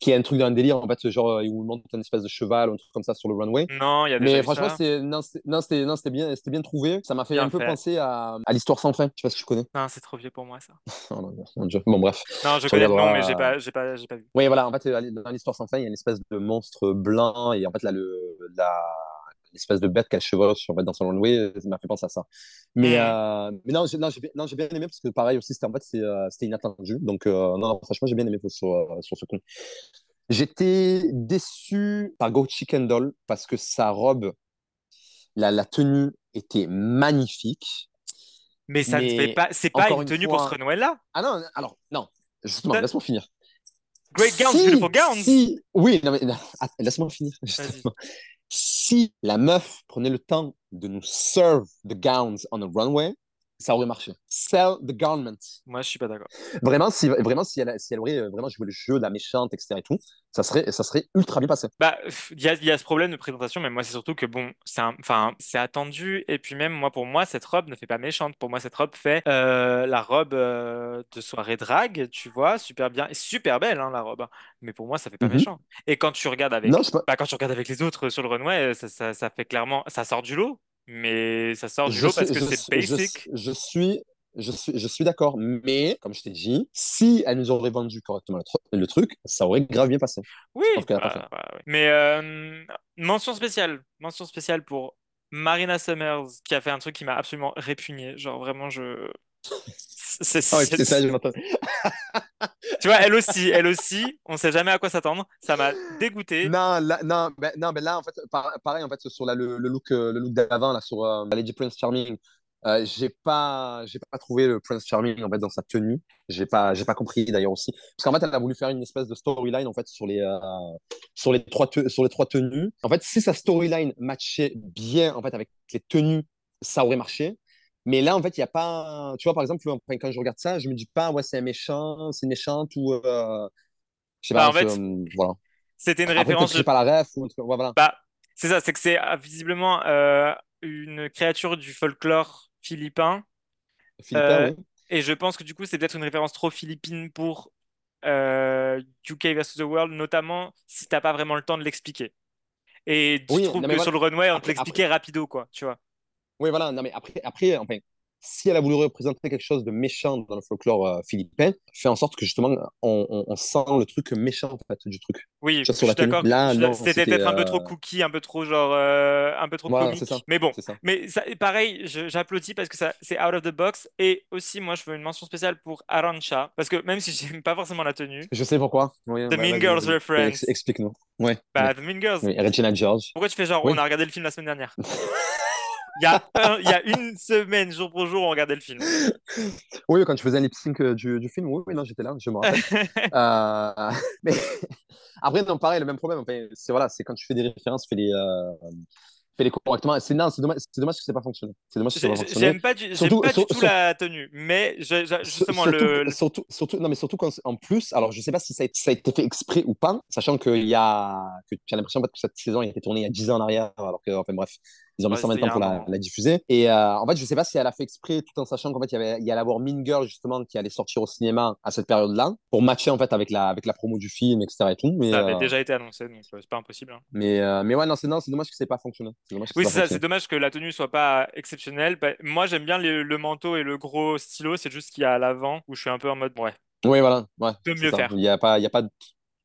qu'il y a un truc dans un délire, en fait, genre, où il monte une espèce de cheval un truc comme ça sur le runway. Non, il y a déjà Mais franchement, c'est non, c'était non, c'était non, bien, c'était bien trouvé. Ça m'a fait Bien un peu penser à, à l'histoire sans fin. Je sais pas si tu connais. Non, c'est trop vieux pour moi, ça. *laughs* Oh là, mon Dieu. Bon, bref. Non, je Tu connais le nom, mais j'ai euh, pas, j'ai pas, j'ai pas vu. Oui, voilà, en fait, euh, dans l'histoire sans fin, il y a une espèce de monstre blanc et en fait, là, le, la, l'espèce de bête qu'elle chevauche en fait, dans son runway, ça m'a fait penser à ça. Mais, Mhm. euh, mais non, j'ai, bien- aimé parce que pareil aussi, c'était, en fait, euh, c'était inattendu. Donc, euh, non, franchement, j'ai bien aimé sur, sur ce coup. J'étais déçu par Go Chicken Doll parce que sa robe, la, la tenue était magnifique. Mais ça ne fait pas, c'est pas une une tenue pour ce Noël-là? Ah non, alors, non, justement, laisse-moi finir. Great gowns, Si- beautiful gowns. si- oui, non, mais, attends, *laughs* laisse-moi finir. Si la meuf prenait le temps de nous serve the gowns on a runway, ça aurait marché. Sell the garment. Moi, je suis pas d'accord. Vraiment, si, vraiment, si, elle, si elle aurait euh, vraiment joué le jeu de la méchante, etc. et tout, ça serait, ça serait ultra bien passé. Bah, il y a, y a ce problème de présentation, mais moi, c'est surtout que bon, c'est enfin, c'est attendu. Et puis même, moi, pour moi, cette robe ne fait pas méchante. Pour moi, cette robe fait euh, la robe euh, de soirée drague, tu vois, super bien, super belle, hein, la robe. Mais pour moi, ça fait pas Mhm. méchant. Et quand tu regardes avec, Non, pas. bah, quand tu regardes avec les autres sur le runway, ça, ça, ça fait clairement, ça sort du lot. Mais ça sort du lot parce que c'est je basic. je suis, je suis, je suis d'accord. Mais, comme je t'ai dit, si elle nous aurait vendu correctement le, tru- le truc, ça aurait grave bien passé. Oui, bah, bah, ouais. mais euh, mention spéciale, mention spéciale pour Marina Summers qui a fait un truc qui m'a absolument répugné. Genre vraiment, je. C'est, Ah ça, je m'entends. Tu vois, elle aussi, elle aussi, on sait jamais à quoi s'attendre. Ça m'a dégoûté. Non, là, non, ben, non, ben là, en fait, par- pareil, en fait, sur la, le, le look, euh, le look d'avant, là, sur euh, Lady Prince Charming, euh, j'ai pas, j'ai pas trouvé le Prince Charming, en fait, dans sa tenue. J'ai pas, j'ai pas compris, d'ailleurs, aussi. Parce qu'en fait, elle a voulu faire une espèce de storyline, en fait, sur les, euh, sur les trois, sur les trois tenues. En fait, si sa storyline matchait bien, en fait, avec les tenues, ça aurait marché. Mais là, en fait, il n'y a pas. Tu vois, par exemple, quand je regarde ça, je me dis pas, ouais, c'est un méchant, c'est une méchante ou. euh, Je sais Bah, pas, en fait, euh, voilà. C'était une Après, référence de pas la ref ou ouais, voilà. Bah, c'est ça, c'est que c'est euh, visiblement euh, une créature du folklore philippin. Philippin, Euh, oui. et je pense que du coup, c'est peut-être une référence trop philippine pour euh, UK vs The World, notamment si t'as pas vraiment le temps de l'expliquer. Et je Oui, trouve non, que sur le runway, on te l'expliquait rapido, quoi, tu vois. Oui, voilà. Non, mais après, après, enfin, si elle a voulu représenter quelque chose de méchant dans le folklore euh, philippin, fait en sorte que justement, on, on, on sent le truc méchant en fait, du truc. Oui, je suis d'accord. C'était peut-être un peu trop euh, cookie, un peu trop genre, euh, un peu trop Voilà, comique. c'est ça. Mais bon, ça. mais ça, pareil, j'applaudis parce que ça, c'est out of the box. Et aussi, moi, je veux une mention spéciale pour Arancha parce que même si j'aime pas forcément la tenue, Je sais pourquoi. Oui, The Mean Girls reference. Ex- Explique-nous. Ouais. bah, ouais. The Mean Girls. Oui, Regina George. Pourquoi tu fais genre, Oui. on a regardé le film la semaine dernière? *laughs* Il y a, un- il y a une semaine, jour pour jour, on regardait le film. Oui, quand tu faisais un lip sync du, du film, oui, oui, non, j'étais là, je me rappelle. *laughs* Euh, *laughs* mais après, non, pareil, le même problème. Enfin, c'est voilà, c'est quand tu fais des références, fais-les, euh, fais-les correctement. C'est non, c'est dommage, c'est dommage que c'est pas fonctionné. C'est dommage que J'ai- pas fonctionné. J'aime pas du, Surtout- pas sur- du tout sur- la tenue, mais je- je- justement, surtout, le, surtout, surtout, non, mais surtout quand, en plus, alors je sais pas si ça a, ça a été fait exprès ou pas, sachant qu'il y a, que j'ai l'impression en fait, que cette saison a été tournée il y a 10 ans en arrière, alors que, enfin bref, ils ont mis Ouais, 120 c'était il y ans pour la, diffuser. Et euh, en fait, je sais pas si elle a fait exprès tout en sachant qu'en fait, il y, avait, il y allait avoir Mean Girl justement qui allait sortir au cinéma à cette période-là pour matcher en fait avec la, avec la promo du film, etc. Et tout. Mais, ça avait euh, déjà été annoncé, donc c'est pas impossible. hein. mais, euh, mais ouais, non, c'est non, c'est dommage que c'est pas fonctionné. Oui, c'est ça, c'est dommage que la tenue soit pas exceptionnelle. Bah, moi, j'aime bien le, le manteau et le gros stylo, c'est juste qu'il y a à l'avant où je suis un peu en mode, ouais, Oui, voilà, ouais, c'est mieux ça. faire. Il y a pas, il y a pas de...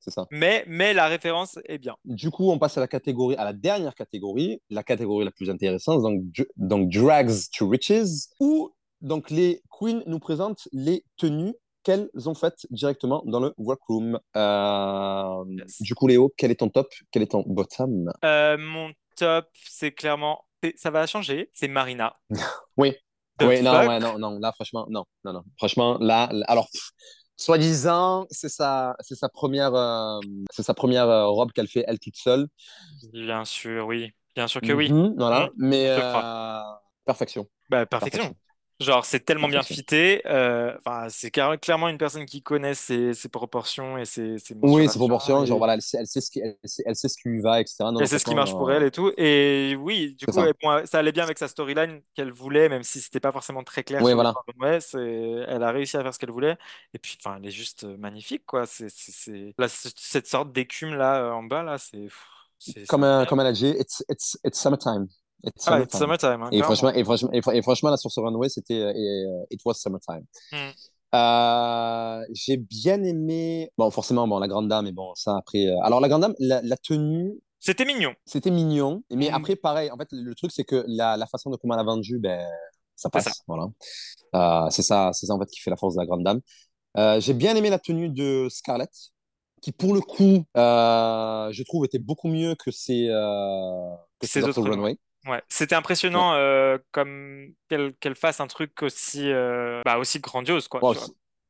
C'est ça. Mais, mais la référence est bien. Du coup, on passe à la catégorie, à la dernière catégorie, la catégorie la plus intéressante, donc, donc Drags to Riches, où donc les queens nous présentent les tenues qu'elles ont faites directement dans le workroom. Euh, Yes. Du coup, Léo, quel est ton top Quel est ton bottom? Euh, mon top, c'est clairement. Ça va changer. C'est Marina. *laughs* Oui. The Oui, non, ouais, non, non, là, franchement, non, non, non. Franchement, là, là- alors, pff, soi-disant, c'est sa, c'est sa première, euh, c'est sa première euh, robe qu'elle fait elle toute seule. Bien sûr, oui. Bien sûr que oui. Mhm, voilà, Mhm, mais je euh, perfection. Bah, perfection. Genre, c'est tellement bien fité. euh, c'est clairement une personne qui connaît ses, ses proportions et ses, ses Oui, ses proportions, genre voilà, elle sait, elle sait ce qui, elle sait, elle sait ce qui lui va, etc. Non, Et c'est ce qui marche pour euh, elle et tout. Et oui, du coup, ça. elle- bon, ça allait bien avec sa storyline qu'elle voulait, même si c'était pas forcément très clair Oui, voilà. ouais, elle a réussi à faire ce qu'elle voulait. Et puis, enfin, elle est juste euh, magnifique, quoi. C'est, cette sorte d'écume là euh, en bas là, c'est, Comme, euh, comme elle a dit, it's, it's, it's summertime. It's Ah, it's summertime. hein, Et franchement, et franchement, et, fr- et franchement, là, sur ce runway, c'était, euh, euh, it was summertime. Hmm. Euh, j'ai bien aimé, bon, forcément, bon, la grande dame, mais bon, ça après. euh, Alors, la grande dame, la, la tenue, C'était mignon. c'était mignon, mais Mhm. après, pareil, en fait, le, truc, c'est que la, la façon de comment elle a vendu, ben, ça passe, voilà. Euh, c'est ça, c'est ça, en fait, qui fait la force de la grande dame. J'ai bien aimé la tenue de Scarlett, qui, pour le coup, je trouve, était beaucoup mieux que ses, que ses autres autres runways. Ouais, c'était impressionnant euh, comme qu'elle qu'elle fasse un truc aussi, euh, bah, aussi grandiose, quoi. Bon,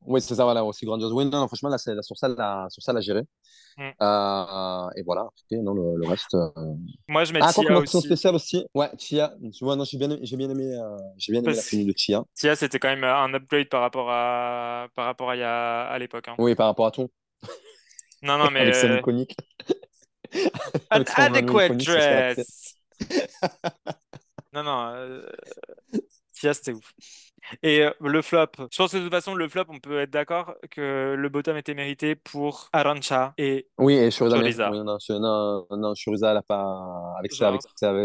oui, c'est ça, voilà, aussi grandiose. Oui, non, non, franchement, là, c'est, là, sur ça, là, sur ça, elle a géré. Mm. Euh, et voilà, après, non, le, le reste. euh, Moi, je mets Ah, Tia aussi. spéciale aussi. Ouais, Chia. Tu vois, non, j'ai bien, aimé- j'ai bien aimé, euh, j'ai bien aimé la Parce- tenue de Chia. Tia, c'était quand même un upgrade par rapport à par rapport à, a- à l'époque. hein. Oui, par rapport à tout. Non, non, *laughs* mais Avec euh, iconique. *laughs* an adequate la dress. Non, non, euh, Tia, c'était ouf. Et euh, le flop, je pense que de toute façon, le flop, on peut être d'accord que le bottom était mérité pour Arancha et Oui, et Shuriza, oui, non, non, non, Shuriza, elle a pas, avec, ça, avec,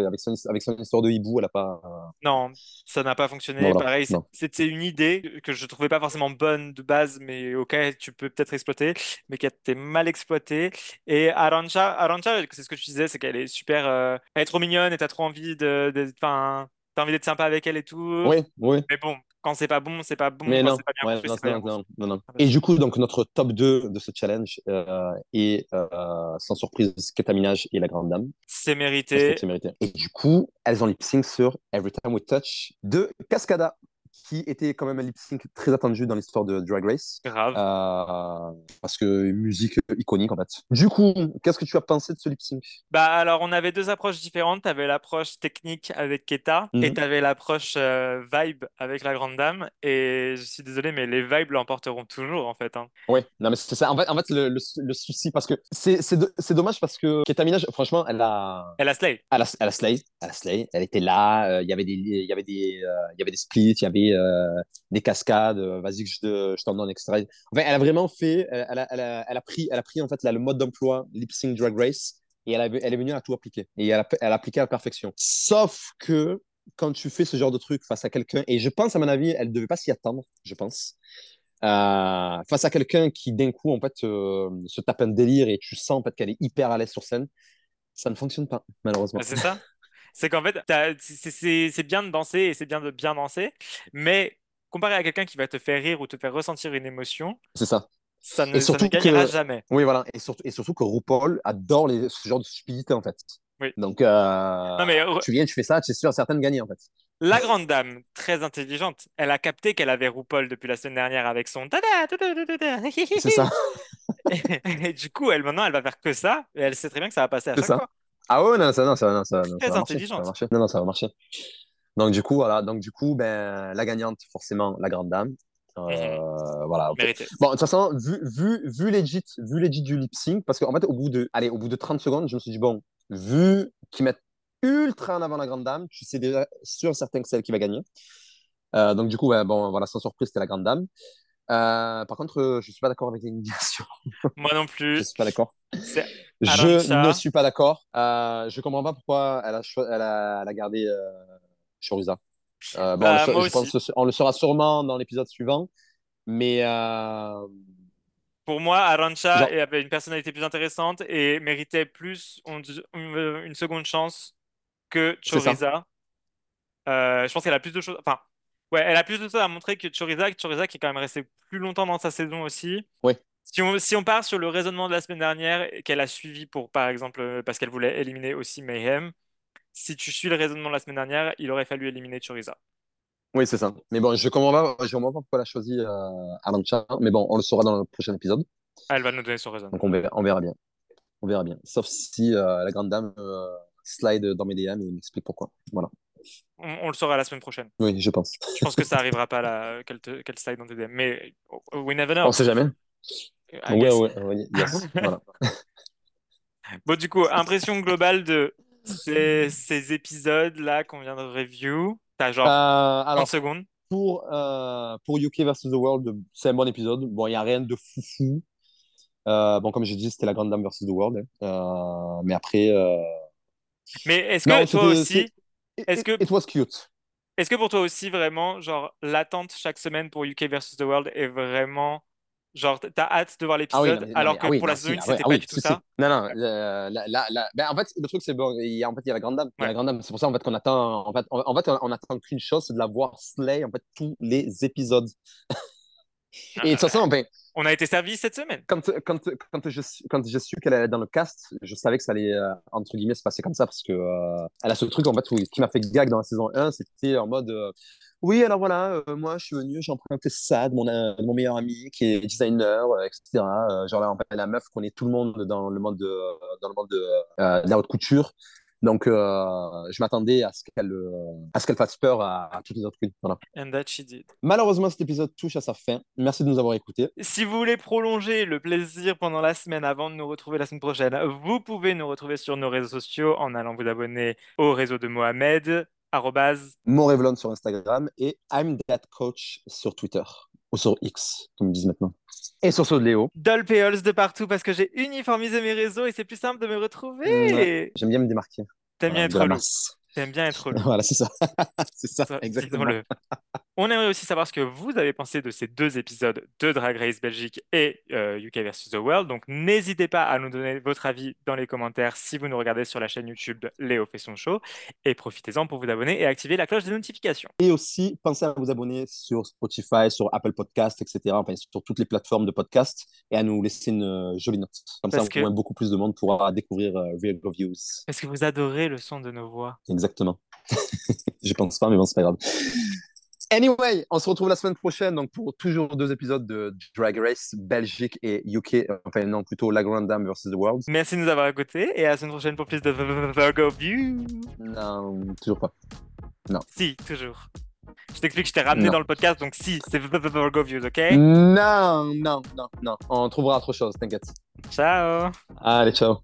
avec, son, avec son histoire de hibou, elle a pas. euh, Non, ça n'a pas fonctionné. Non, Pareil, c'était une idée que je trouvais pas forcément bonne de base, mais auquel tu peux peut-être exploiter, mais qui a été mal exploitée. Et Arancha, Arancha, c'est ce que tu disais, c'est qu'elle est super, euh, elle est trop mignonne et t'as trop envie de, de- enfin, t'as envie d'être sympa avec elle et tout. Oui, oui. Mais bon, quand c'est pas bon, c'est pas bon. Mais non, c'est pas bien ouais, construit, non, non, construit. non, non, non. Et du coup, donc, notre top 2 de ce challenge euh, est, euh, sans surprise, Keta Minaj et la Grande Dame. C'est mérité. mérité. Et du coup, elles ont lip sync sur Every Time We Touch de Cascada, qui était quand même un lip sync très attendu dans l'histoire de Drag Race. Grave. Euh, parce que musique iconique en fait. Du coup, qu'est-ce que tu as pensé de ce lip sync Bah alors on avait deux approches différentes. T'avais l'approche technique avec Keta et Mhm. t'avais l'approche euh, vibe avec la grande dame. Et je suis désolé, mais les vibes l'emporteront toujours en fait. hein. Ouais, non mais c'est ça. En fait, en fait le, le, le souci, parce que c'est c'est do- c'est dommage parce que Keta Minaj, franchement, elle a, Elle a slay. elle a, elle a slay, elle a slay. Elle était là. euh, Il y avait des, il y avait des, il y avait des splits, il y avait euh, des cascades. euh, Vas-y que je, je t'en donne, etc. Enfin, elle a vraiment fait, elle, elle a, elle a, pris, elle a pris en fait le mode d'emploi lip sync drag race et elle, est venue à tout appliquer et elle a, appliqué à la perfection. Sauf que quand tu fais ce genre de truc face à quelqu'un, et je pense à mon avis, elle devait pas s'y attendre, je pense. Euh, face à quelqu'un qui d'un coup en fait euh, se tape un délire et tu sens en fait qu'elle est hyper à l'aise sur scène, ça ne fonctionne pas malheureusement. Bah, c'est ça? C'est qu'en fait, c'est bien de danser et c'est bien de bien danser, mais comparé à quelqu'un qui va te faire rire ou te faire ressentir une émotion, C'est ça. ça ne, Et ça ne gagnera que- jamais. Oui voilà. Et surtout, et surtout que RuPaul adore les, ce genre de stupidité en fait. Oui. Donc euh, Non, mais re- tu viens, tu fais ça, tu es sûr certaines de gagner en fait. La grande dame, très intelligente, elle a capté qu'elle avait RuPaul depuis la semaine dernière avec son. C'est ça. Et, *laughs* et du coup, elle maintenant, elle va faire que ça, et elle sait très bien que ça va passer à chaque ça. fois. Ah ouais non ça non ça non, ça, non, ça Très va marcher, ça va marcher. Non non ça va marcher. Donc du coup voilà donc du coup ben la gagnante forcément la grande dame. Euh, Mhm. Voilà. Bon, de toute façon, vu, vu, vu legit, vu legit du lip sync, parce qu'en fait, au bout de, allez, au bout de 30 secondes, je me suis dit, bon, vu qu'ils mettent ultra en avant la grande dame, tu sais déjà sûr certain que c'est elle qui va gagner. Euh, donc, du coup, ouais, bon, voilà, sans surprise, c'était la grande dame. Euh, par contre, euh, je suis pas d'accord avec l'élimination. *laughs* Moi non Je plus. suis pas d'accord. Je ne suis pas d'accord. Euh, je comprends pas pourquoi elle a, cho- elle a, elle a gardé Choriza. Euh, bon, Bah, on le sa- moi je pense que on le saura sûrement dans l'épisode suivant. Mais euh, Pour moi, Arancha Genre- avait une personnalité plus intéressante et méritait plus on- une, seconde chance que. Choriza. Je pense qu'elle a plus de choses. Enfin, ouais, elle a plus de choses à montrer que Choriza. Choriza qui est quand même resté plus longtemps dans sa saison aussi. Oui. Si on, si on part sur le raisonnement de la semaine dernière qu'elle a suivi pour, par exemple, euh, parce qu'elle voulait éliminer aussi Mayhem, si tu suis le raisonnement de la semaine dernière, il aurait fallu éliminer Choriza. Oui, c'est ça. Mais bon, je comprends pas, je comprends pas pourquoi elle a choisi euh, mais bon, on le saura dans le prochain épisode. Ah, elle va nous donner son raisonnement. Donc on verra, on verra bien. On verra bien. Sauf si euh, la grande dame euh, slide dans mes DM et m'explique pourquoi. Voilà. On, on le saura la semaine prochaine. Oui, je pense. Je pense que ça arrivera pas là, qu'elle te- qu'elle slide dans tes DM. Mais oh, we never know. On sait jamais. I Ouais, guess. ouais, ouais, yes. *laughs* voilà. Bon, du coup, impression globale de ces, ces épisodes-là qu'on vient de review. T'as genre Euh, 30 alors, secondes. pour, euh, pour UK versus The World, c'est un bon épisode. Bon, il n'y a rien de foufou. Euh, bon, comme j'ai dit, c'était la grande dame versus The World. hein. Euh, mais après. euh, Mais est-ce non, que toi c'était- aussi, est-ce que- It was cute. est-ce que pour toi aussi, vraiment, genre, l'attente chaque semaine pour UK versus The World est vraiment. Genre, t'as hâte de voir Ah oui, l'épisode, alors que ah oui, pour la saison 1, ah c'était oui, pas ah oui, du tout ça? Non, non, euh, la- la- la- ben, en fait, le truc, c'est bon, il y a, en fait, il y a la grande dame. Ouais. la grande dame. C'est pour ça, en fait, qu'on attend, en fait, on, en fait, on attend qu'une chose, c'est de la voir slay, en fait, tous les épisodes. Et de toute façon, ben, On a été servi cette semaine. quand, quand, quand je, quand j'ai su qu'elle allait dans le cast, je savais que ça allait, euh, entre guillemets, se passer comme ça parce que euh, elle a ce truc, en fait, qui m'a fait gag dans la saison 1, c'était en mode euh, Oui, alors voilà, moi, je suis venu, j'ai emprunté ça de mon, mon meilleur ami qui est designer, etc. Genre, là, fait, la meuf connaît tout le monde dans le monde de, dans le monde de, de la haute couture. Donc, euh, je m'attendais à ce qu'elle euh, à ce qu'elle fasse peur à, à toutes les autres queens. Voilà. And that she did. Malheureusement, cet épisode touche à sa fin. Merci de nous avoir écoutés. Si vous voulez prolonger le plaisir pendant la semaine avant de nous retrouver la semaine prochaine, vous pouvez nous retrouver sur nos réseaux sociaux en allant vous abonner au réseau de Mohamed, arrobase, Morevlon sur Instagram et I'm That Coach sur Twitter ou sur X, comme ils disent maintenant. Et sur ceux de Léo. Dolpeols de partout parce que j'ai uniformisé mes réseaux et c'est plus simple de me retrouver. J'aime bien me démarquer. T'aimes bien Voilà, être relou. T'aimes bien être *laughs* relou. Voilà, c'est ça. *laughs* c'est ça, Ça, exactement. *laughs* On aimerait aussi savoir ce que vous avez pensé de ces deux épisodes de Drag Race Belgique et euh, UK vs The World. Donc n'hésitez pas à nous donner votre avis dans les commentaires si vous nous regardez sur la chaîne YouTube de Léo fait son show. Et profitez-en pour vous abonner et activer la cloche des notifications. Et aussi, pensez à vous abonner sur Spotify, sur Apple Podcast, etc. Enfin, sur toutes les plateformes de podcast et à nous laisser une euh, jolie note. Comme Parce ça, que- au moins, beaucoup plus de monde pourra découvrir euh, Real Reviews. Est-ce que vous adorez le son de nos voix Exactement. *laughs* Je pense pas, mais bon, c'est pas grave. Anyway, on se retrouve la semaine prochaine donc pour toujours deux épisodes de Drag Race Belgique et UK. Enfin, non, plutôt La Grande Dame versus The World. Merci de nous avoir écoutés et à la semaine prochaine pour plus de Virgo View. Non, toujours pas. Si, toujours. Je t'explique, je t'ai ramené Non. dans le podcast, donc si, c'est Virgo Views, ok? Non, non, non, non. On trouvera autre chose, t'inquiète. Ciao Allez, ciao.